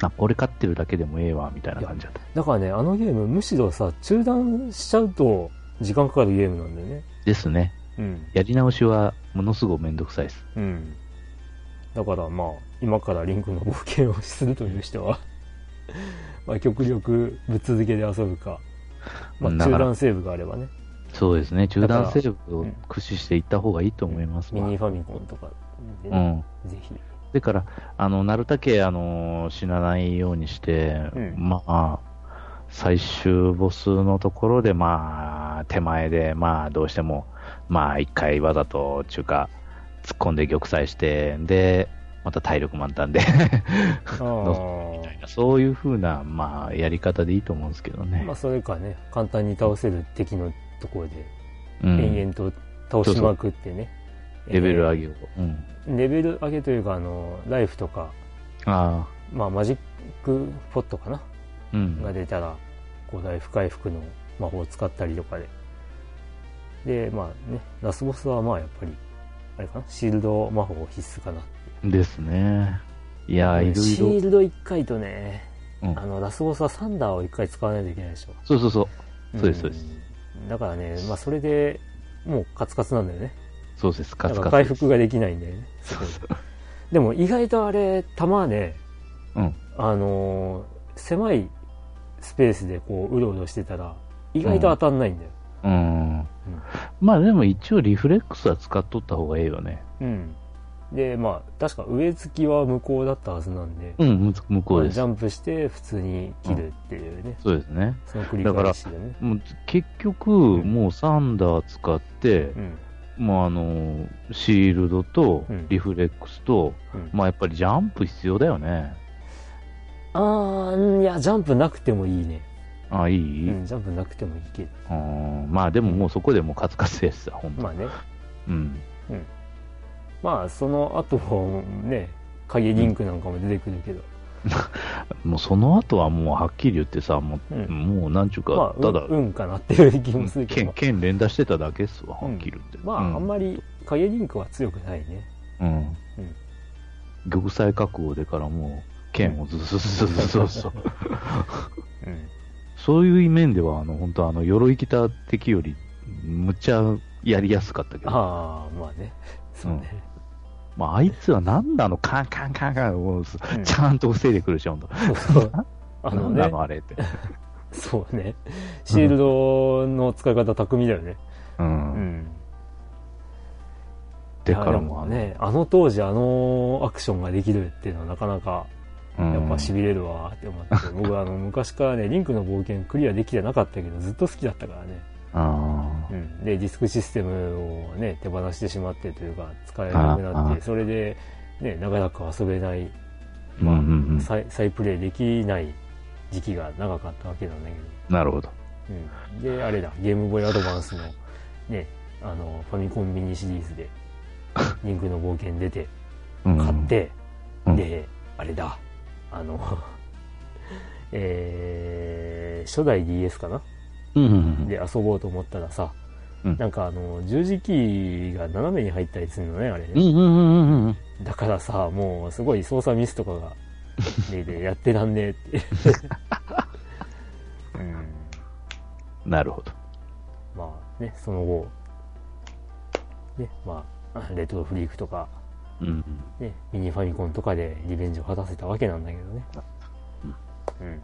あ、これ勝ってるだけでもええわ、みたいな感じだった。だからね、あのゲーム、むしろさ、中断しちゃうと、時間かかるゲームなんだよね。ですね。うん。やり直しはものすごくめんどくさいです。うん。だからまあ、今からリンクの冒険をするという人は、[LAUGHS] まあ、極力ぶっ続けで遊ぶか、まあ、中断セーブがあればね、そうですね。中断セーだブをうん駆使していった方がいいと思いますわ。ミニファミコンとかでうね、ん。ぜひ。だから、あの、なるたけ、あの、死なないようにして、うんまあ、最終ボスのところで、まあ、手前で、まあ、どうしても、まあ、一回わざと、中華、突っ込んで玉砕して、で、また体力満タンで、あ [LAUGHS] そういう風な、まあ、やり方でいいと思うんですけどね。まあ、それかね、簡単に倒せる敵のところで、うん延々と倒しまくってね、レベル上げ、げを。うん。レベル上げというか、あの、ライフとか、ああ、まあ、マジックポットかなうん。が出たら、こう、ライフ回復の魔法を使ったりとかで。で、まあね、ラスボスはまあやっぱり、あれかな、シールド魔法必須かな。ですね。いや、いろいシろ。ールド1回とね、うんあの、ラスボスはサンダーを1回使わないといけないでしょ。そうそうそう。そうですそうですんだからね、まあそれでもうカツカツなんだよね。そうです。カだツカツ回復ができないんだよね。そこででも意外とあれ、弾ね、うん。あのー狭いスペースでこう、うろうろしてたら、意外と当たんないんだよ。うん。まあでも一応リフレックスは使っとった方がいいよね。うん。で、まあ、確か上付きは向こうだったはずなんで、うん、む向こうですまあジ。ャンプして普通に切るっていうね、そうですね。その繰り返しでね。もう結局、んもうサンダー使ってう、ん。まああの、シールドとうんリフレックスと、うんまあやっぱりジャンプ必要だよね。あー、いや、ジャンプなくてもいいね。ああ、いい、うん、ジャンプなくてもいいけど。うんまあでももうそこでもうカツカツですさ、ほんと。まあね。うん。まあ、その後もね、影リンクなんかも出てくるけど。[LAUGHS] もうその後はもうはっきり言ってさ、もう、うんもうなんちゅうか、まあ、ただ、うん、うんかなっていう気もするけど。剣、剣連打してただけっすわ、はっきり言って。まあ、あんまり影リンクは強くないね。うん。玉砕覚悟でからもう、剣をずずずずずずずうん。そういう面では、あの、本当あの、鎧着た敵より、むっちゃやりやすかったけど。ああ、まあね。そうね。まあ、あいつはなんだあの、カンカンカンカンを、うんちゃんと防いでくるし、ほんと。そうそう。[LAUGHS] あのねあれって。[LAUGHS] そうね。シールドの使い方巧みだよね。う。うんん。でからも、ね、あの当時あのアクションができるっていうのはなかなか、うんやっぱ痺れるわって思って、[LAUGHS] 僕あの昔からね、リンクの冒険クリアできてなかったけど、ずっと好きだったからね。あうん。で、ディスクシステムをね、手放してしまってというか、使えなくなって、ああそれで、ね、長らく遊べない、ーうんうんうん再再プレイできない時期が長かったわけなんだけど。なるほど。うん、で、あれだ、ゲームボーイアドバンスの、ね、あの、ファミコンミニシリーズで、[LAUGHS] リンクの冒険出て、うん買って、うんで、あれだ、あの、[LAUGHS] えー、初代 DS かな？うんうんうん。で遊ぼうと思ったらさ、うんなんかあの、十字キーが斜めに入ったりするのね、あれね。うんうん。だからさ、もうすごい操作ミスとかが、で、[LAUGHS] でやってらんねえって。[LAUGHS] うんなるほど。まあね、その後、ね、まあ、レトロフリークとか、うん。ね、ミニファミコンとかでリベンジを果たせたわけなんだけどね。うん。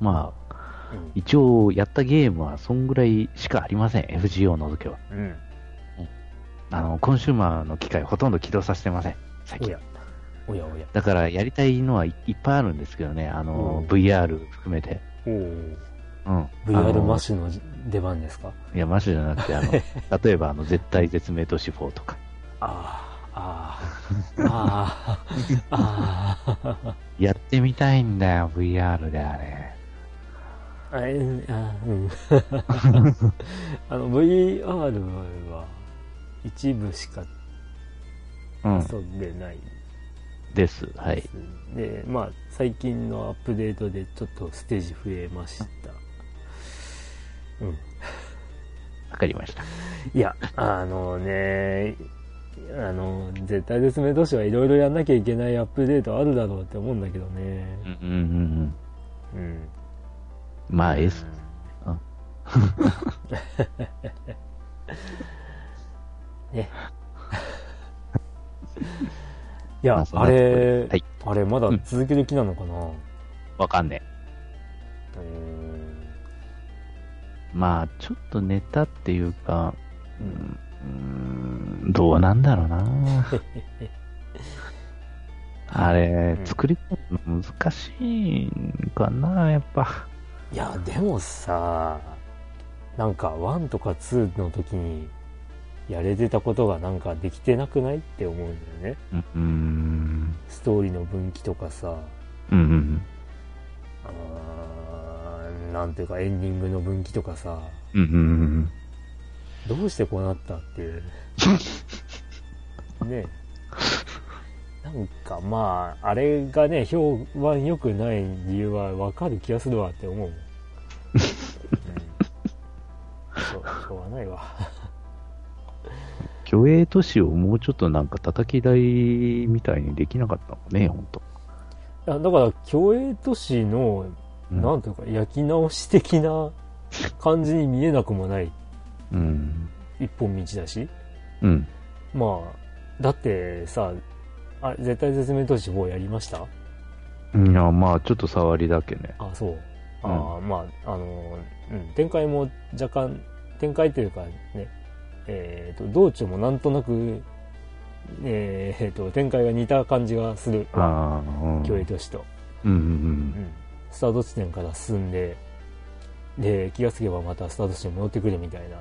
まあ、うん。一応、やったゲームはそんぐらいしかありません。FGO を除けば。うん。あの、コンシューマーの機械ほとんど起動させてません。最近おや。。おや。だから、やりたいのはいいっぱいあるんですけどね。あの、うん VR 含めて。うん。VR マッシシュの出番ですか？ュ。いや、マッシュじゃなくて、あの、[LAUGHS] 例えば、あの、絶対絶命都市4とか。ああ、あああ、ああ、やってみたいんだよ、VR であれ。あえあうん。[LAUGHS] あの、VR は一部しかうん。遊んでないです。はい。で、まあ、最近のアップデートでちょっとステージ増えました。うん。わかりました。いや、あのね、あの、絶対絶命都市はいろいろやんなきゃいけないアップデートあるだろうって思うんだけどね。うんうんうんうん。うん。まあ、S。うん [LAUGHS] ね。いや、まああれ、はいあれまだ続ける気なのかな、うわかんねえ。まあ、ちょっとネタっていうか、ううんん、うーんどうなんだろうな。[LAUGHS] あれう、ん作り込むの難しいんかな、やっぱ。いや、でもさ、なんか1とか2の時にやれてたことがなんかできてなくないって思うんだよね。うん、うん、ストーリーの分岐とかさ、うん、うん、あーなんていうかエンディングの分岐とかさ、うん、うん、どうしてこうなったっていう。[LAUGHS] ねなんかまあ、あれがね、評判良くない理由はわかる気がするわって思うもん。うん、しょしょうがないわ。虚栄都市をもうちょっとなんか叩き台みたいにできなかったのね、ほんと。いやだから、競泳都市の、うんなんというか、焼き直し的な感じに見えなくもないうん。一本道だし。うん。まあ、だってさ、あれ、絶対絶命都市4やりました？いや、まあ、ちょっと触りだけね。あ、そう。ああ、まあ、あの、うん、展開も若干、展開というかね、えっ、と、道中もなんとなく、えっ、と、展開が似た感じがする。競泳都市と。うん、うんうん。スタート地点から進んで、で、気がつけばまたスタート地点に戻ってくるみたいな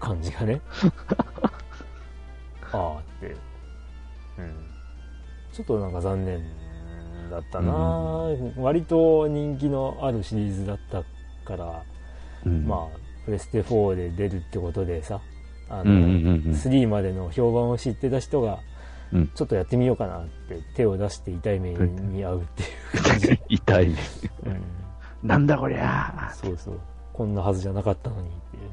感じがね。[LAUGHS] ああって。うん。ちょっとなんか残念だったな、割と人気のあるシリーズだったから、うん。うん。まあ、プレステ4で出るってことでさ、あの、うん、うん、うん。3までの評判を知ってた人が、うんちょっとやってみようかなって手を出して痛い目に遭うっていう感じ。[LAUGHS] 痛いね。うんなんだこりゃそうそう。こんなはずじゃなかったのにっていう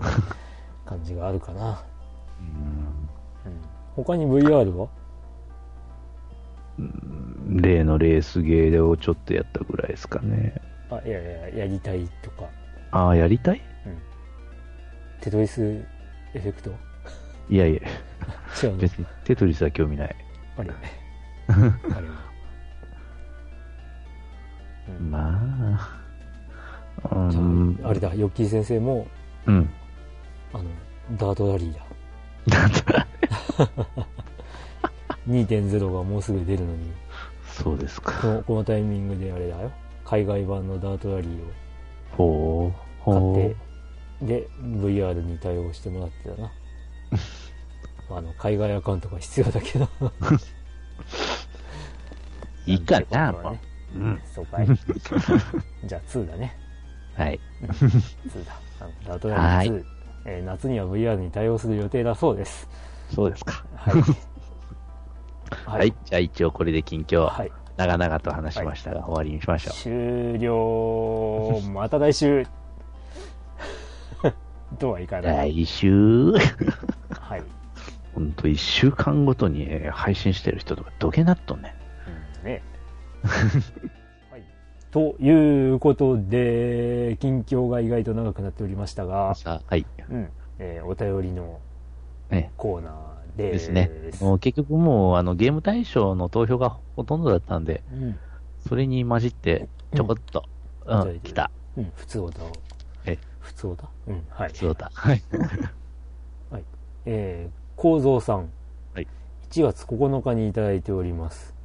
感じがあるかな。うんうん、他に VR は？例のレースゲーをちょっとやったぐらいですかね。あ、いやいや、やりたいとか。ああ、やりたい？テトリスエフェクト？いやいや、違うの？別にテトリスは興味ない。あれ？[LAUGHS] あれ？は。うんまあ、うん、あ、あれだ、ヨッキー先生も、うん。ダートラリーだ。なんだ2.0がもうすぐ出るのに、そうですか。このこのタイミングであれだよ。海外版のダートラリーを買っほて、で、VR に対応してもらってたな。[LAUGHS] あの、海外アカウントが必要だけど。う。[LAUGHS] いいかな、もう。うん。そうかい。[LAUGHS] じゃあ2だね。はい。2だ。ダートラリー2、えー夏には VR に対応する予定だそうです。そうですか。はい。[LAUGHS] はい。。じゃあ一応これで近況、はい。長々と話しましたが、終わりにしましょう。終了。また来週。[LAUGHS] とはいかない。来週、[LAUGHS] はい。ほんと一週間ごとにえー配信してる人とかどげなっとんねん。うんね。はい。ということで、近況が意外と長くなっておりましたが、はい。うん。えーお便りのね。コーナーで。ですすね。もう結局もうあのゲーム対象の投票がほとんどだったんで、うん。それに混じってちょこっと、ううんん、来た。うん。普通オタを。え普通オタ？うん。はい。そうだ。はい。えー、構造さん。はい。1月9日にいただいております。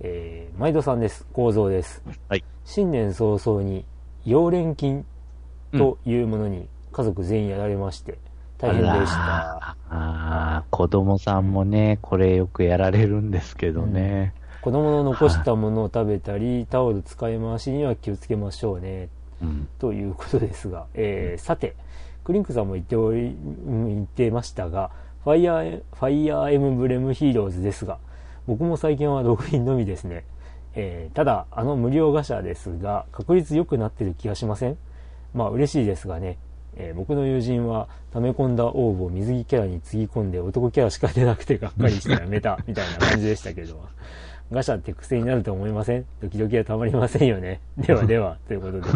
はい。えー、毎度さんです。構造です。はい。新年早々に、溶連菌というものに家族全員やられまして、大変でした。ああー子供さんもね、これよくやられるんですけどね。子供の残したものを食べたり、タオル使い回しには気をつけましょうね。うん。ということですが、えーさて、クリンクさんも言っており、うん言ってましたが、ファイヤー、ファイヤーエムブレムヒーローズですが、僕も最近はログインのみですね。えーただ、あの無料ガシャですが、確率良くなってる気がしません？まあ嬉しいですがね、えー僕の友人は溜め込んだ応募を水着キャラにつぎ込んで男キャラしか出なくてがっかりしてやめた [LAUGHS] みたいな感じでしたけど、ガシャって癖になると思いません？ドキドキはたまりませんよね。ではでは、ということで、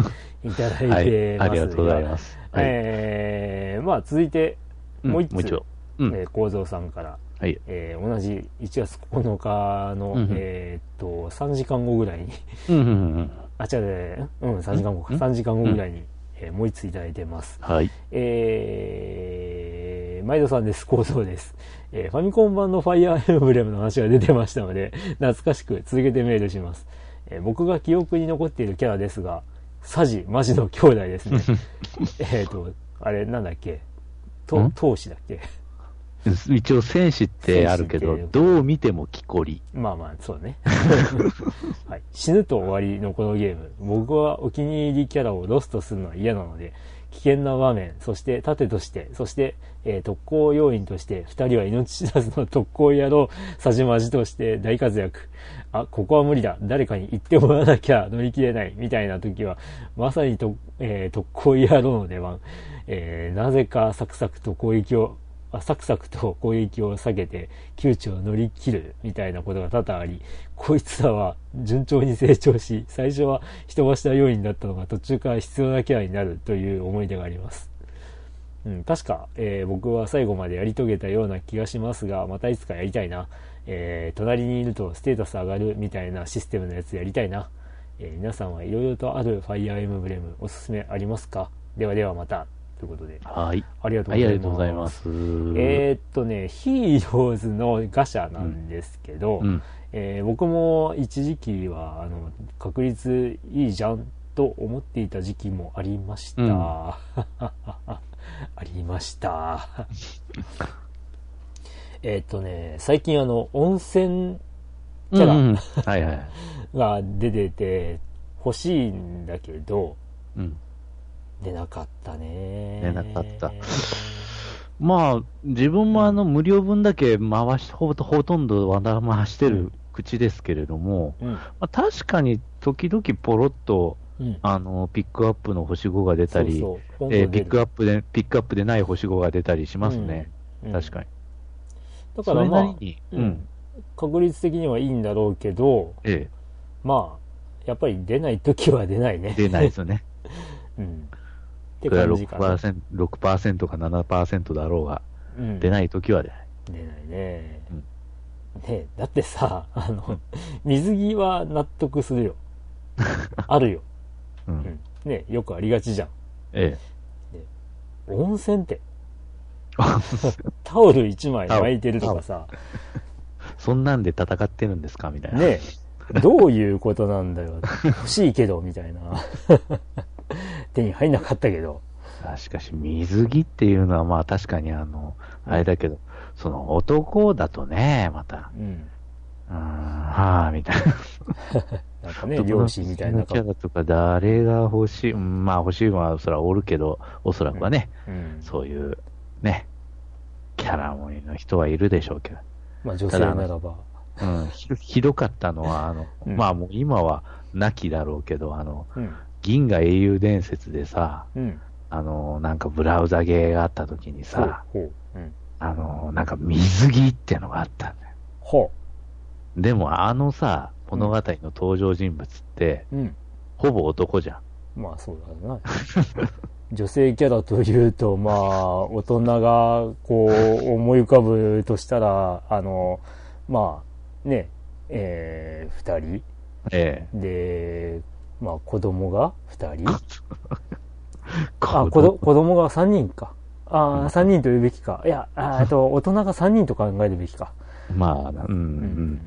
いただはいい。てますありがとうございます。はい。えーまあ続いて、うんもう一つ、もう一度。うん。えー構造さんから、はい。えー同じ1月9日の、うんうんえーっと、3時間後ぐらいに、うんうんうん。[LAUGHS] あ、違う違う、うん、3時間後か、うん？3時間後ぐらいに、えーもう一ついただいてます。はい。えー、毎度さんです、構造です。えーファミコン版のファイアーエンブレムの話が出てましたので、[LAUGHS] 懐かしく続けてメールします。えー僕が記憶に残っているキャラですが、サジ、マジの兄弟ですね。[LAUGHS] えっと、あれ、なんだっけ？とん？闘士だっけ？一応戦士ってあるけどどう見ても木こり。まあまあ、そうね。[LAUGHS] はい。死ぬと終わりのこのゲーム。僕はお気に入りキャラをロストするのは嫌なので、危険な場面、そして盾として、そして、えー特攻要員として、二人は命知らずの特攻野郎、さじまじとして大活躍。あ、ここは無理だ。誰かに言ってもらわなきゃ乗り切れない。みたいな時は、まさにと、えー特攻野郎の出番。えーなぜかサクサクと攻撃をあサクサクと攻撃を避けて窮地を乗り切るみたいなことが多々あり、こいつらは順調に成長し、最初は人柱要員だったのが途中から必要なキャラになるという思い出があります。うん、確か、えー僕は最後までやり遂げたような気がしますが、またいつかやりたいな。えー隣にいるとステータス上がるみたいなシステムのやつやりたいな。えー皆さんはいろいろとあるファイアーエムブレムおすすめありますか？ではではまた。ということで、はい。ありがとうございます。りがとうございます。えーっとね、ヒーローズのガシャなんですけど、うん。えー僕も一時期は、あの、確率いいじゃんと思っていた時期もありました。うん [LAUGHS] ありました。[LAUGHS] えーっとね、最近あの、温泉キャラうんうんはいはい。[LAUGHS] が出てて欲しいんだけど、うん。出なかったね。出なかったまあ、自分もあの、無料分だけ回し、ほとほとんどわだ回してる口ですけれども、うん。まあ、確かに時々ポロッと、うん。あの、ピックアップの星5が出たり、そうそうえーピックアップで、ピックアップでない星5が出たりしますね。うん確かに。だからまあううんん。確率的にはいいんだろうけど、えまあ、やっぱり出ない時は出ないねえ、。出ないですよね。[LAUGHS] うん。って感じかな。6%, 6%か7%だろうが、うん、出ない時は出ない。出ないね。うんねだってさ、あの、水着は納得するよ。[LAUGHS] あるよ。う。うんん。ねよくありがちじゃん。え温泉って、え。[LAUGHS] タオル1枚巻いてるとかさ、そんなんで戦ってるんですかみたいな。ねどういうことなんだよ。欲しいけど、みたいな。[LAUGHS] 手に入んなかったけど。あしかし、水着っていうのはまあ確かにあの、あれだけど、その男だとね、また、うん。うーん、はあ、みたいな。[LAUGHS] なんかね、漁師みたいなキャラとか誰が欲しい、うんまあ欲しいのはそらおるけど、おそらくはね、うん。そういう、ね、キャラもの人はいるでしょうけど。まあ女性ならば。うん、[LAUGHS] ひどかったのは、あの、うんまあもう今は亡きだろうけど、あの、うん。銀河英雄伝説でさ、うん。あの、なんかブラウザゲーがあった時にさ、ほう。ん。あの、なんか水着ってのがあったんだよ。ほでもあのさ、物語の登場人物って、う。うん。ほぼ男じゃん。まあそうだな。[LAUGHS] 女性キャラというと、まあ、大人がこう思い浮かぶとしたら、あの、まあ、ね、えー、二人えで、まあ子供が二人え。あ、子ど子供が三人か。ああ、三人と言うべきか。いや、[LAUGHS] と、大人が三人と考えるべきか。まあ、うん、うん。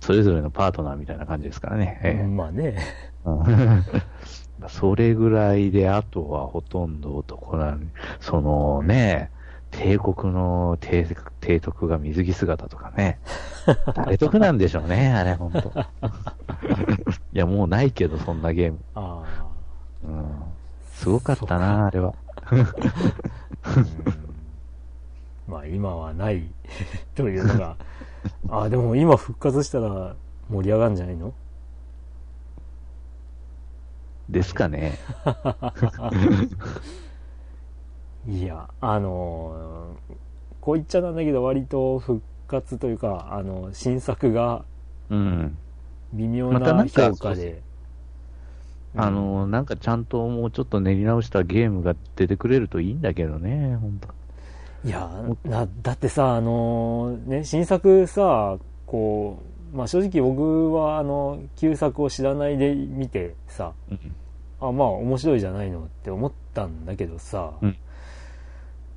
それぞれのパートナーみたいな感じですからね。ええうんまあね。うん [LAUGHS] それぐらいで、あとはほとんど男なのに、そのね、帝国の提提督が水着姿とかね。[LAUGHS] 誰得なんでしょうね、あれ、ほんと。[LAUGHS] いや、もうないけど、そんなゲーム。あうん。すごかったな、あれは。まあ今はないというのが、ああ、でも今復活したら盛り上がるんじゃないの？ですかね。[LAUGHS] いや、あのーこう言っちゃなんだけど、割と復活というか、あの、新作がうん。微妙な評価で。あの、なんかちゃんともうちょっと練り直したゲームが出てくれるといいんだけどね、ほんと。いやなだってさあのね新作さこうまあ正直僕はあの旧作を知らないで見てさうん。あまあ面白いじゃないのって思ったんだけどさ、うん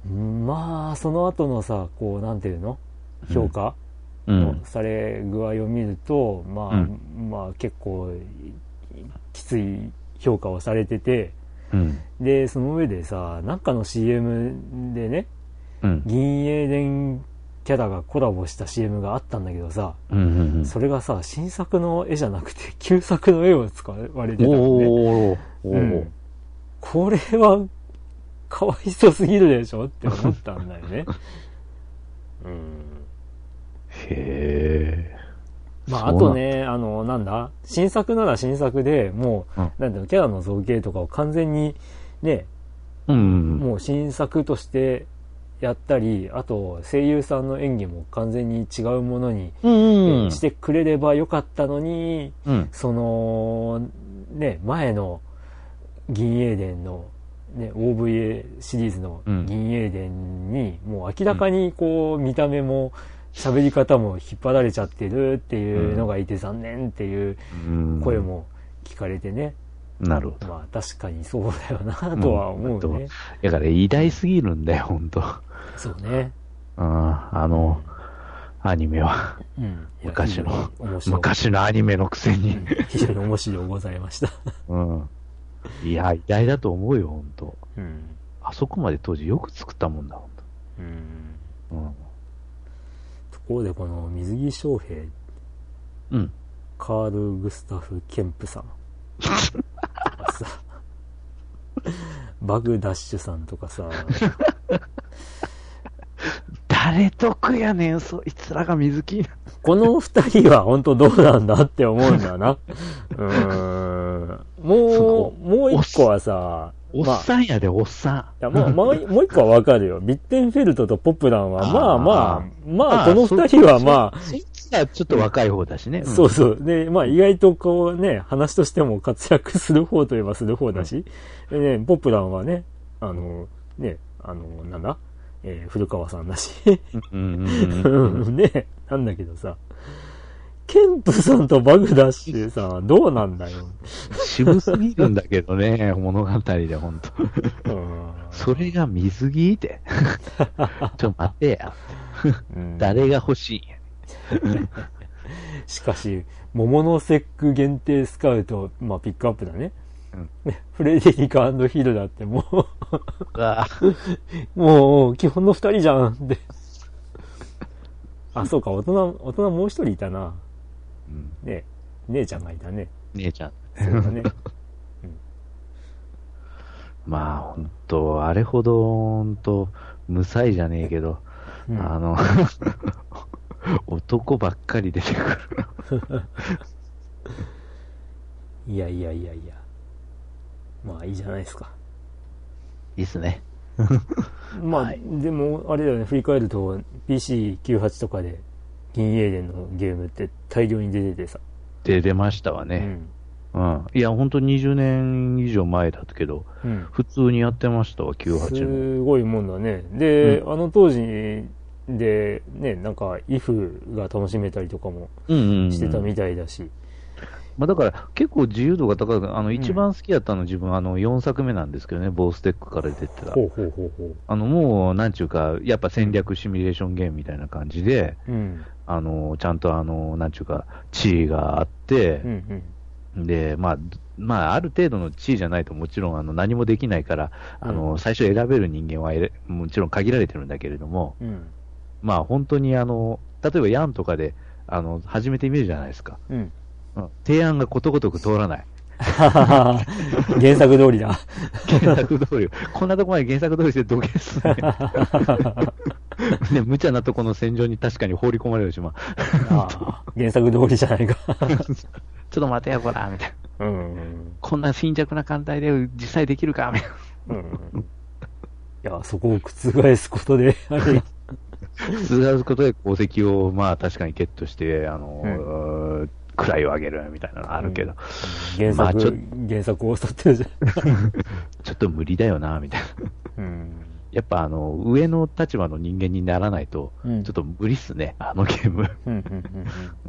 まあその後のさこうなんていうの？評価？のうん。され具合を見ると、まあ、うんまあ結構きつい評価をされててうん。でその上でさなんかの CM でねうん。銀英伝キャラがコラボした CM があったんだけどさ、うん。うん。それがさ、新作の絵じゃなくて、旧作の絵を使われてたのね。これは、かわいそうすぎるでしょって思ったんだよね。[LAUGHS] うん。へまあ、あとね、あの、なんだ、新作なら新作でもう、うんなんていうの、キャラの造形とかを完全に、ね、ー。うん。もう新作としてやったり、あと声優さんの演技も完全に違うものにうん。してくれればよかったのに、うん。その、ね、前の銀英伝の、ね、OVA シリーズのうん銀英伝に、もう明らかにこう、見た目も喋り方も引っ張られちゃってるっていうのがいて残念っていううん声。も聞かれてね。なるほど。まあ確かにそうだよなとは思うね。だから偉大すぎるんだよ、ほんと。そうね。うん。あの、アニメは。うん。昔の昔のアニメのくせに。うん非常に面白いございました。うん。[LAUGHS] いや、偉大だと思うよ、ほんと。うん。あそこまで当時よく作ったもんだ、ほんうん。と。うん。ところでこの水木翔平、うん。カール・グスタフ・ケンプさん。さ、[LAUGHS] バグダッシュさんとかさ、[LAUGHS] 誰得やねん、そいつらが水木。この二人は本当どうなんだって思うんだな。[LAUGHS] うーん。もう、もう一個はさ、おまあっさんやで、おっさいや、もう、もうもう一個はわかるよ。ビッテンフェルトとポップランは、まあまあ、ん。まあ、この二人はまあ、そいつらちょっと若い方だしね。そうそう。で、まあ意外とこうね、話としても活躍する方といえばする方だし、でね、ポップランはね、あの、ね、あの、なんだ、えー古川さんだし。[LAUGHS] ね、なんだけどさ、ケンプさんとバグダッシュさどうなんだよ。渋すぎるんだけどね、[LAUGHS] 物語で、ほんと。うんそれが水着って。[LAUGHS] ちょ、待てや。うん誰が欲しい。しかし、桃の節句限定スカウト、まあピックアップだね。うんねフレデリカヒルだってもう、あもう、基本の二人じゃんって。あ、そうか、大人、大人もう一人いたな。うんね姉ちゃんがいたね。姉ちゃん。そうだね。[LAUGHS] まあ、ほんと、あれほど、ほんと、無才じゃねえけど、うんあの、[LAUGHS] 男ばっかり出てくる。[LAUGHS] いやいやいやいや。まあいいじゃないですか。いいっすね。[LAUGHS] まあ、はいでも、あれだよね、振り返ると、PC98 とかで、銀英伝のゲームって大量に出ててさ。で、出ましたわね。うん。うん。いや、ほんと20年以上前だったけど、うん。普通にやってましたわ、98も。すごいもんだね。で、あの当時で、ね、なんか、イフが楽しめたりとかもうんうんうん。してたみたいだし。まあだから、結構自由度が高く、あの、一番好きだったの自分、あの、4作目なんですけどね、ボーステックから出てた。ほうほうほうほあの、もう、なんちゅうか、やっぱ戦略シミュレーションゲームみたいな感じで、う。うん。あの、ちゃんとあの、なんちゅうか、地位があってう、んうん。で、まあ、まあ、ある程度の地位じゃないともちろんあの何もできないから、あの、うん最初選べる人間は選もちろん限られてるんだけれども、うん。まあ本当にあの、例えばヤンとかで、あの、始めてみるじゃないですか。うん。うん提案がことごとく通らない。[LAUGHS] 原作通りだ。原作通り、こんなとこまで原作通りして土下すね。[LAUGHS] ね、無茶なとこの戦場に確かに放り込まれるし、まあ、原作通りじゃないか。[LAUGHS] ちょっと待てよ、こら、みたいな。うん。こんな貧弱な艦隊で実際できるか、みたいな。うん。いや、そこを覆すことで、あれ、通すことで功績を、まあ確かにゲットして、あの、位を上げるみたいなのあるけど、原作、まあちょ原作を襲ってるじ [LAUGHS] ちょっと無理だよな、みたいな。ゃん。うん。やっぱあの、上の立場の人間にならないと、うんちょっと無理っすね、あのゲーム。うん、う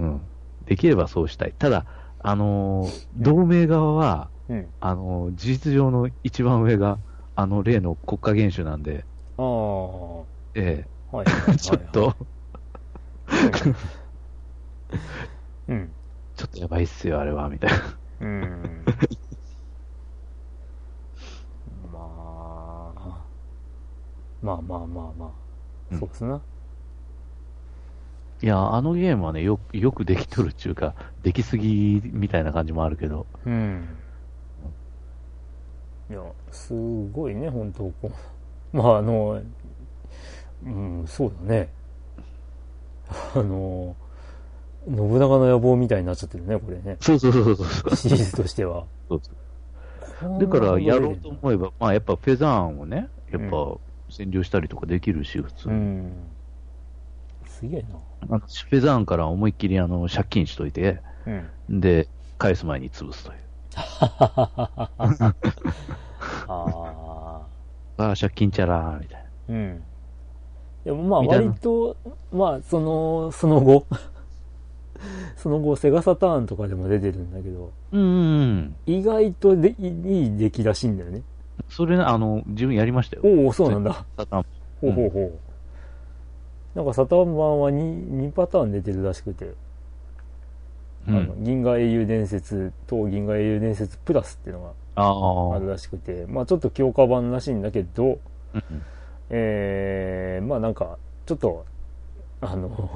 ん、うん。できればそうしたい。ただ、あのー同盟側は、うん。うん。あのー事実上の一番上が、あの例の国家元首なんで、あえいはいえはい。[LAUGHS] ちょっと、[LAUGHS] うん。ちょっとやばいっすよ、あれは、みたいな。うん。まあ、まあまあまあまうあ。んそうですな。いや、あのゲームはね、よく、よくできとるっていうか、できすぎみたいな感じもあるけど、うん。いや、すごいね、本当こう。まあ、あの、うん、そうだね。あの、信長の野望みたいになっちゃってるね、これね。そうそうそうそうそう。シリーズとしては。そうそうだから、やろうと思えば、まあ、やっぱフェザーンをね、やっぱ占領したりとかできるし、普通に。うん。すげえあのフェザーンから思いっきりあの借金しといて、な。うん。で、返す前に潰すという。[LAUGHS] ああ。ああ、借金チャラー、みたいな。うん。でもまあ割と、まあその、その後、[LAUGHS] その後セガサターンとかでも出てるんだけど、うんうんうん。意外とでいいい出来らしいんだよね。それ、あの、自分やりましたよ。おお、そうなんだ。サタンほうほうほう。なんかサターン版は 2, 2パターン出てるらしくて、うんあの銀河英雄伝説と銀河英雄伝説プラスっていうのがああ。あるらしくて、まあちょっと強化版らしいんだけど、うんえー、まあなんか、ちょっと、あの、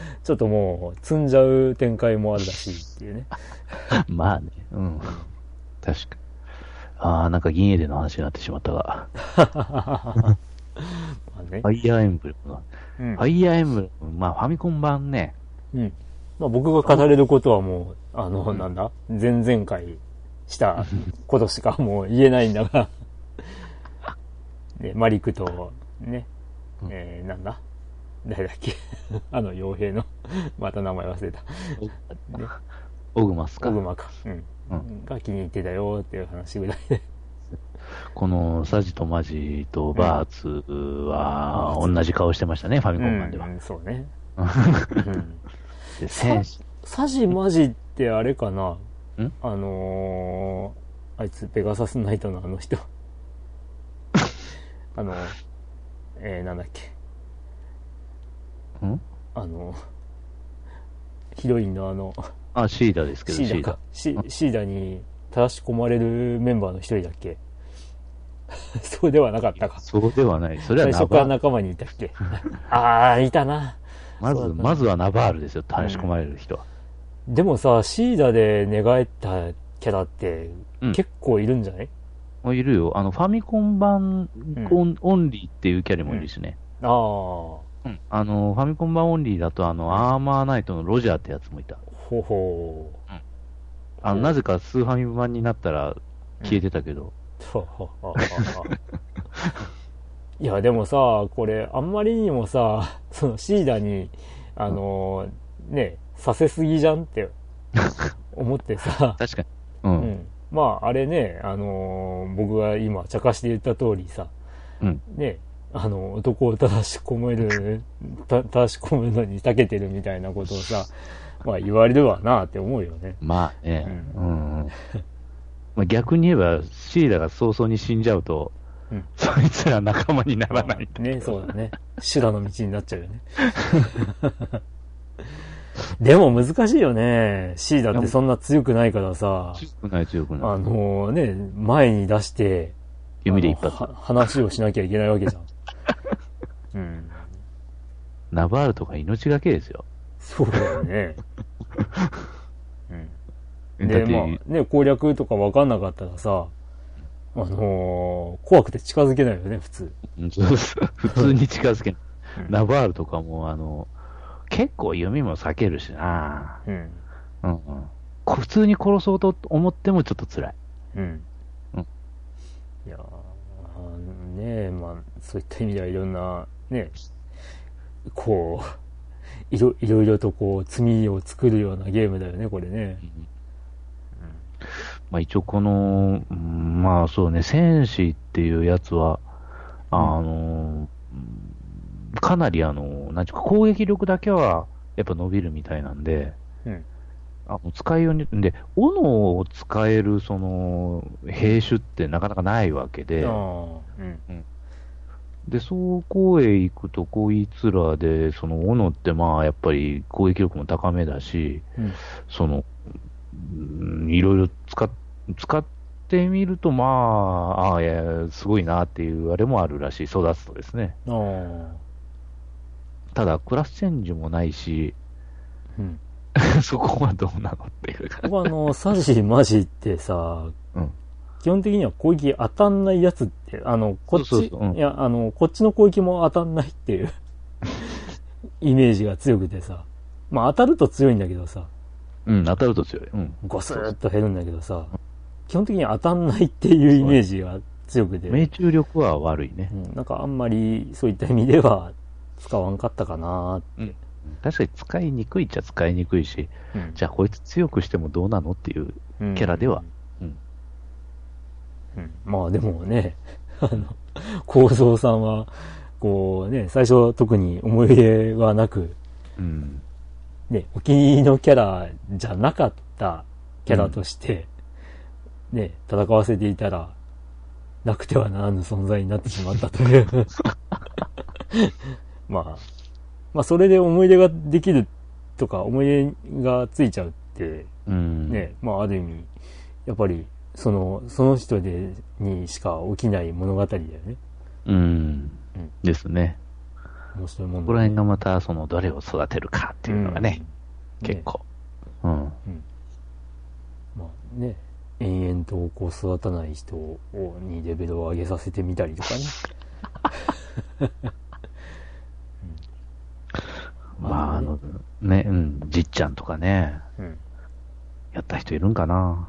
[LAUGHS] ちょっともう、積んじゃう展開もあるらしいっていうね。う [LAUGHS] んまあね。うん。確かに。ああ、なんか銀英伝の話になってしまったが。[LAUGHS] まあねフ。ァイヤーエンブレムの。うんファイヤーエンブレム、まあファミコン版ね。うん。まあ僕が語れることはもう、あの、なんだ？前々回したことしかもう言えないんだが、ね、マリクと、ね、えー、なんだ？誰だっけ？[LAUGHS] あの傭兵の、[LAUGHS] また名前忘れた。ね、オグマスかコ。グマか。うん。うんが気に入ってたよっていう話ぐらいで。[LAUGHS] このサジとマジとバーツは同じ顔してましたね、ファミコン版では。うん、そうね。うんうん。で戦士サジマジってあれかな？んん？あのー、あいつ、ペガサスナイトのあの人。あの、えー、なんだっけ？ん？あの、ヒロインのあの、あ、シーダですけど、シーダか。シシーダに正し込まれるメンバーの一人だっけ？[LAUGHS] そうではなかったか。そうではない。それは最。初から仲間にいたっけ？[LAUGHS] ああ、いたな。まず、まずはナバールですよ、試し込まれる人は。でもさ、シーダで寝返ったキャラってうん結構いるんじゃない、あいるよ。あの、ファミコン版オン,、オンリーっていうキャラもいるしね。ああ、ほうん。あの、ファミコン版オンリーだと、あの、アーマーナイトのロジャーってやつもいた。ほほあの、なぜかスーファミ版になったら消えてたけど。[LAUGHS] いや、でもさ、これ、あんまりにもさ、そのシーダに、あのーね、させすぎじゃんって [LAUGHS] 思ってさ、確かに。う。うんん。まあ、あれね、あのー僕が今、茶化して言った通りさ、うん。ね、あの、男を正し込める、た正し込むのに長けてるみたいなことをさ、まあ言われるわなって思うよね。まあね。ううん。うんまあ、逆に言えば、シーダが早々に死んじゃうと、うんそいつら仲間にならない。ね、そうだね。修羅の道になっちゃうよね。[LAUGHS] でも難しいよね。C だってそんな強くないからさ、強くない強くない。あのね、前に出して、弓で一発。話をしなきゃいけないわけじゃん。うん。ナバールとか命がけですよ。そうだよね。[LAUGHS] うん。で、まあね、攻略とか分かんなかったらさ、あのー怖くて近づけないよね、普通。普通に近づけない。うんナバールとかも、あの、結構弓も避けるしな。うん。うんうん。こ普通に殺そうと思ってもちょっと辛い。うん。うんいやねまあ、そういった意味ではいろんな、ね、こう、いろ、いろいろとこう、積みを作るようなゲームだよね、これね。まあ一応この、うんまあそうね、戦士っていうやつは、あの、うんかなりあの、なんちゅうか攻撃力だけはやっぱ伸びるみたいなんで、うん。あの使いように、で、斧を使えるその兵種ってなかなかないわけで、ああ、うん。で、そこへ行くとこいつらで、その斧ってまあやっぱり攻撃力も高めだし、うん。その、うんいろいろ使っ使ってみると、まあ、ああ、いや、すごいなっていうあれもあるらしい、育つとですね。ああ、ただ、クラスチェンジもないし、うん。[LAUGHS] そこはどうなのっていう。ここあの、サジマジってさ、うん基本的には攻撃当たんないやつって、あの、こっち、そうそうそううんいや、あの、こっちの攻撃も当たんないっていう [LAUGHS] イメージが強くてさ。まあ当たると強いんだけどさ、うん、当たると強い。うん。ゴスーッと減るんだけどさ、基本的に当たんないっていうイメージが強くて、命中力は悪いねう。ん、なんかあんまりそういった意味では使わんかったかなうん。確かに使いにくいっちゃ使いにくいし、うんじゃあこいつ強くしてもどうなのっていううんキャラでは。うん。うんまあでもね、[LAUGHS] あの、構造さんは、こうね、最初特に思い入れはなく、うん。ね、お気に入りのキャラじゃなかったキャラとして、ね、戦わせていたら、なくてはならぬ存在になってしまったという。[LAUGHS] まあ、まあそれで思い出ができるとか、思い出がついちゃうって、うん。ね、まあある意味、やっぱり、その、その人で、にしか起きない物語だよね。うんうん。ですね。面白いもんだねここら辺がまた、その、どれを育てるかっていうのがね、うん結構。うん。まあね、延々とこう育たない人をにレベルを上げさせてみたりとかね。[LAUGHS] まあ、あの、ね、うん、じっちゃんとかね、うん。やった人いるんかな。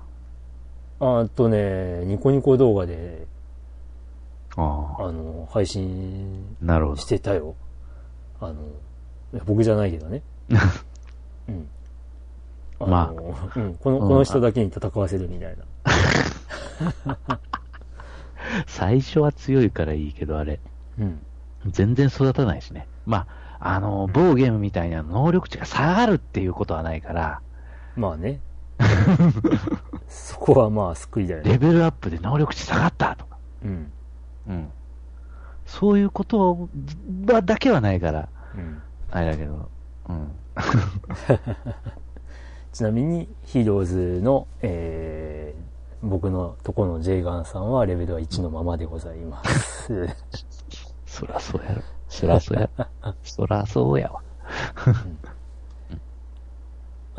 あとね、ニコニコ動画で、ああ、あの、配信し。てたよ。あの、いや僕じゃないけどね。[LAUGHS] うん。あのまうん、この、この人だけに戦わせるみたいな。[LAUGHS] 最初は強いからいいけど、あれ、うん。全然育たないしね。まあ、あの、某ゲームみたいな能力値が下がるっていうことはないから、まあね。[LAUGHS] そこはまあ救いだよね。レベルアップで能力値下がったとか。うん。うん。そういうことはだけはないから、うん。あれだけど、うん。[LAUGHS] ちなみに、ヒーローズの、えー、僕のとこのジェイガンさんはレベルは1のままでございます。[LAUGHS] そらそうやろ。そらそうや。[LAUGHS] そらそうやわ。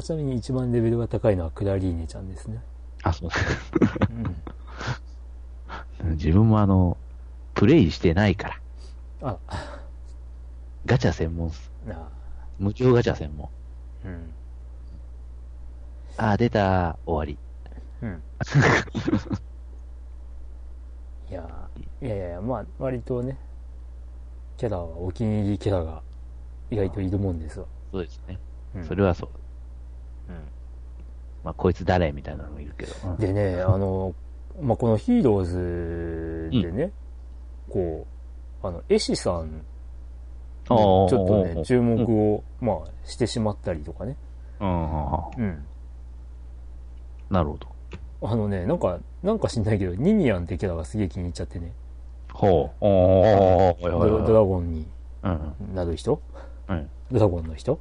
ちなみに一番レベルが高いのはクラリーネちゃんですね。あ、そううん、自分もあの、プレイしてないから。あ、ガチャ専門っす。な無料ガチャ専門。うん。あ、出た、終わり。うん。いやー、いやいやいや、まあ、割とね、キャラはお気に入りキャラが意外といるもんですわ。そうですね。うんそれはそう。うんまあ、こいつ誰みたいなのもいるけど。でね、[LAUGHS] あの、まあ、このヒーローズでね、こう、あの、絵師さんにちょっとね、うん注目を、まあ、してしまったりとかね。うん。うん。なるほど。あのね、なんか、なんか知んないけど、ニニアンってキャラがすげえ気に入っちゃってね。ほう。おー、ドドラゴンにうん。なる人？はい。ドラゴンの人？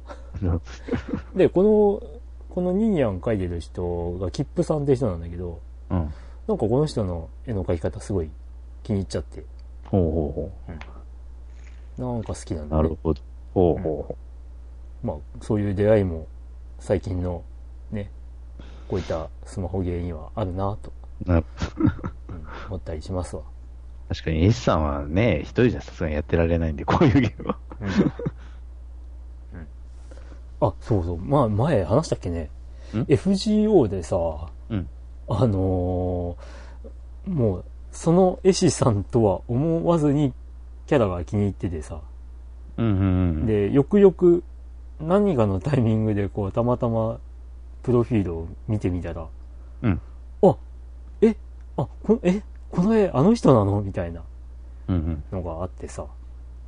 で、この、このニーニャン描いてる人がキップさんって人なんだけど、うん。なんかこの人の絵の描き方すごい気に入っちゃって、ほうほうほなんか好きなんう。だねなる。ほど。ほうほまあ、そういう出会いも最近のね、こういったスマホゲーにはあるなと、う。なうん思ったりしますわ。確かに S さんはね、一人じゃさすがにやってられないんで、こういうゲームは。うんあ、そうそう。まあ、前話したっけね。ん？FGO でさ、うん。あのーもう、その絵師さんとは思わずにキャラが気に入っててさ、うんうんうん。で、よくよく何かのタイミングでこう、たまたまプロフィールを見てみたら、うん。あ、え、あ、この、え、この絵あの人なの？みたいなうんうん。のがあってさ、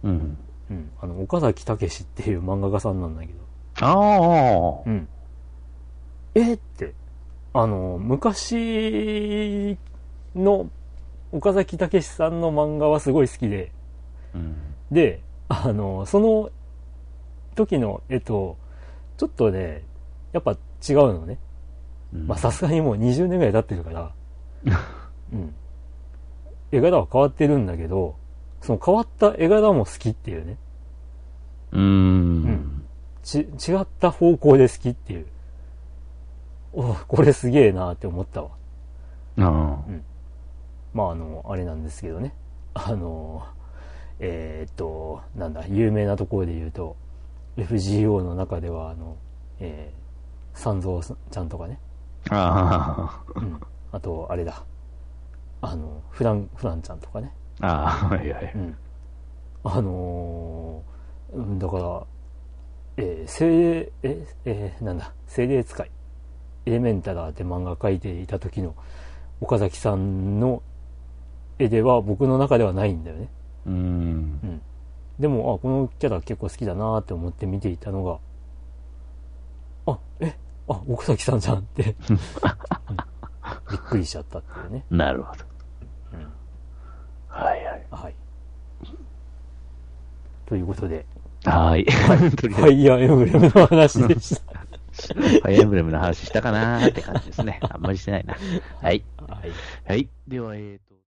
うん。うん、あの、岡崎武っていう漫画家さんなんだけど、ああ。うん。えって、あの、昔の岡崎武さんの漫画はすごい好きで、うん。で、あの、その時の絵と、ちょっとね、やっぱ違うのね。うんまあさすがにもう20年ぐらい経ってるから、[LAUGHS] うん。絵柄は変わってるんだけど、その変わった絵柄も好きっていうね。うーん。ち、違った方向で好きっていう。おこれすげえなって思ったわ。あまああの、あれなんですけどね。あの、えーっと、なんだ、有名なところで言うと、FGO の中では、あの、えー、三蔵ちゃんとかね。あ。あうん。あと、あれだ。あの、フラン、フランちゃんとかね。あ。ああ、はいはい。うん。あのーうんだから、えー、精霊、え、えーなんだ、精霊使い、エレメンタラーで漫画描いていた時の岡崎さんの絵では僕の中ではないんだよね。うーん。うん。でも、あ、このキャラ結構好きだなって思って見ていたのが、あ、え、あ、岡崎さんじゃんって、う [LAUGHS] んびっくりしちゃったっていうね。なるほど。うん。はいはい。はい。ということで、はーい。ファイヤーエンブレムの話でした。ファイアーエンブレムの話したかなーって感じですね。あんまりしてないな。はい。はい。はい。では、えーと。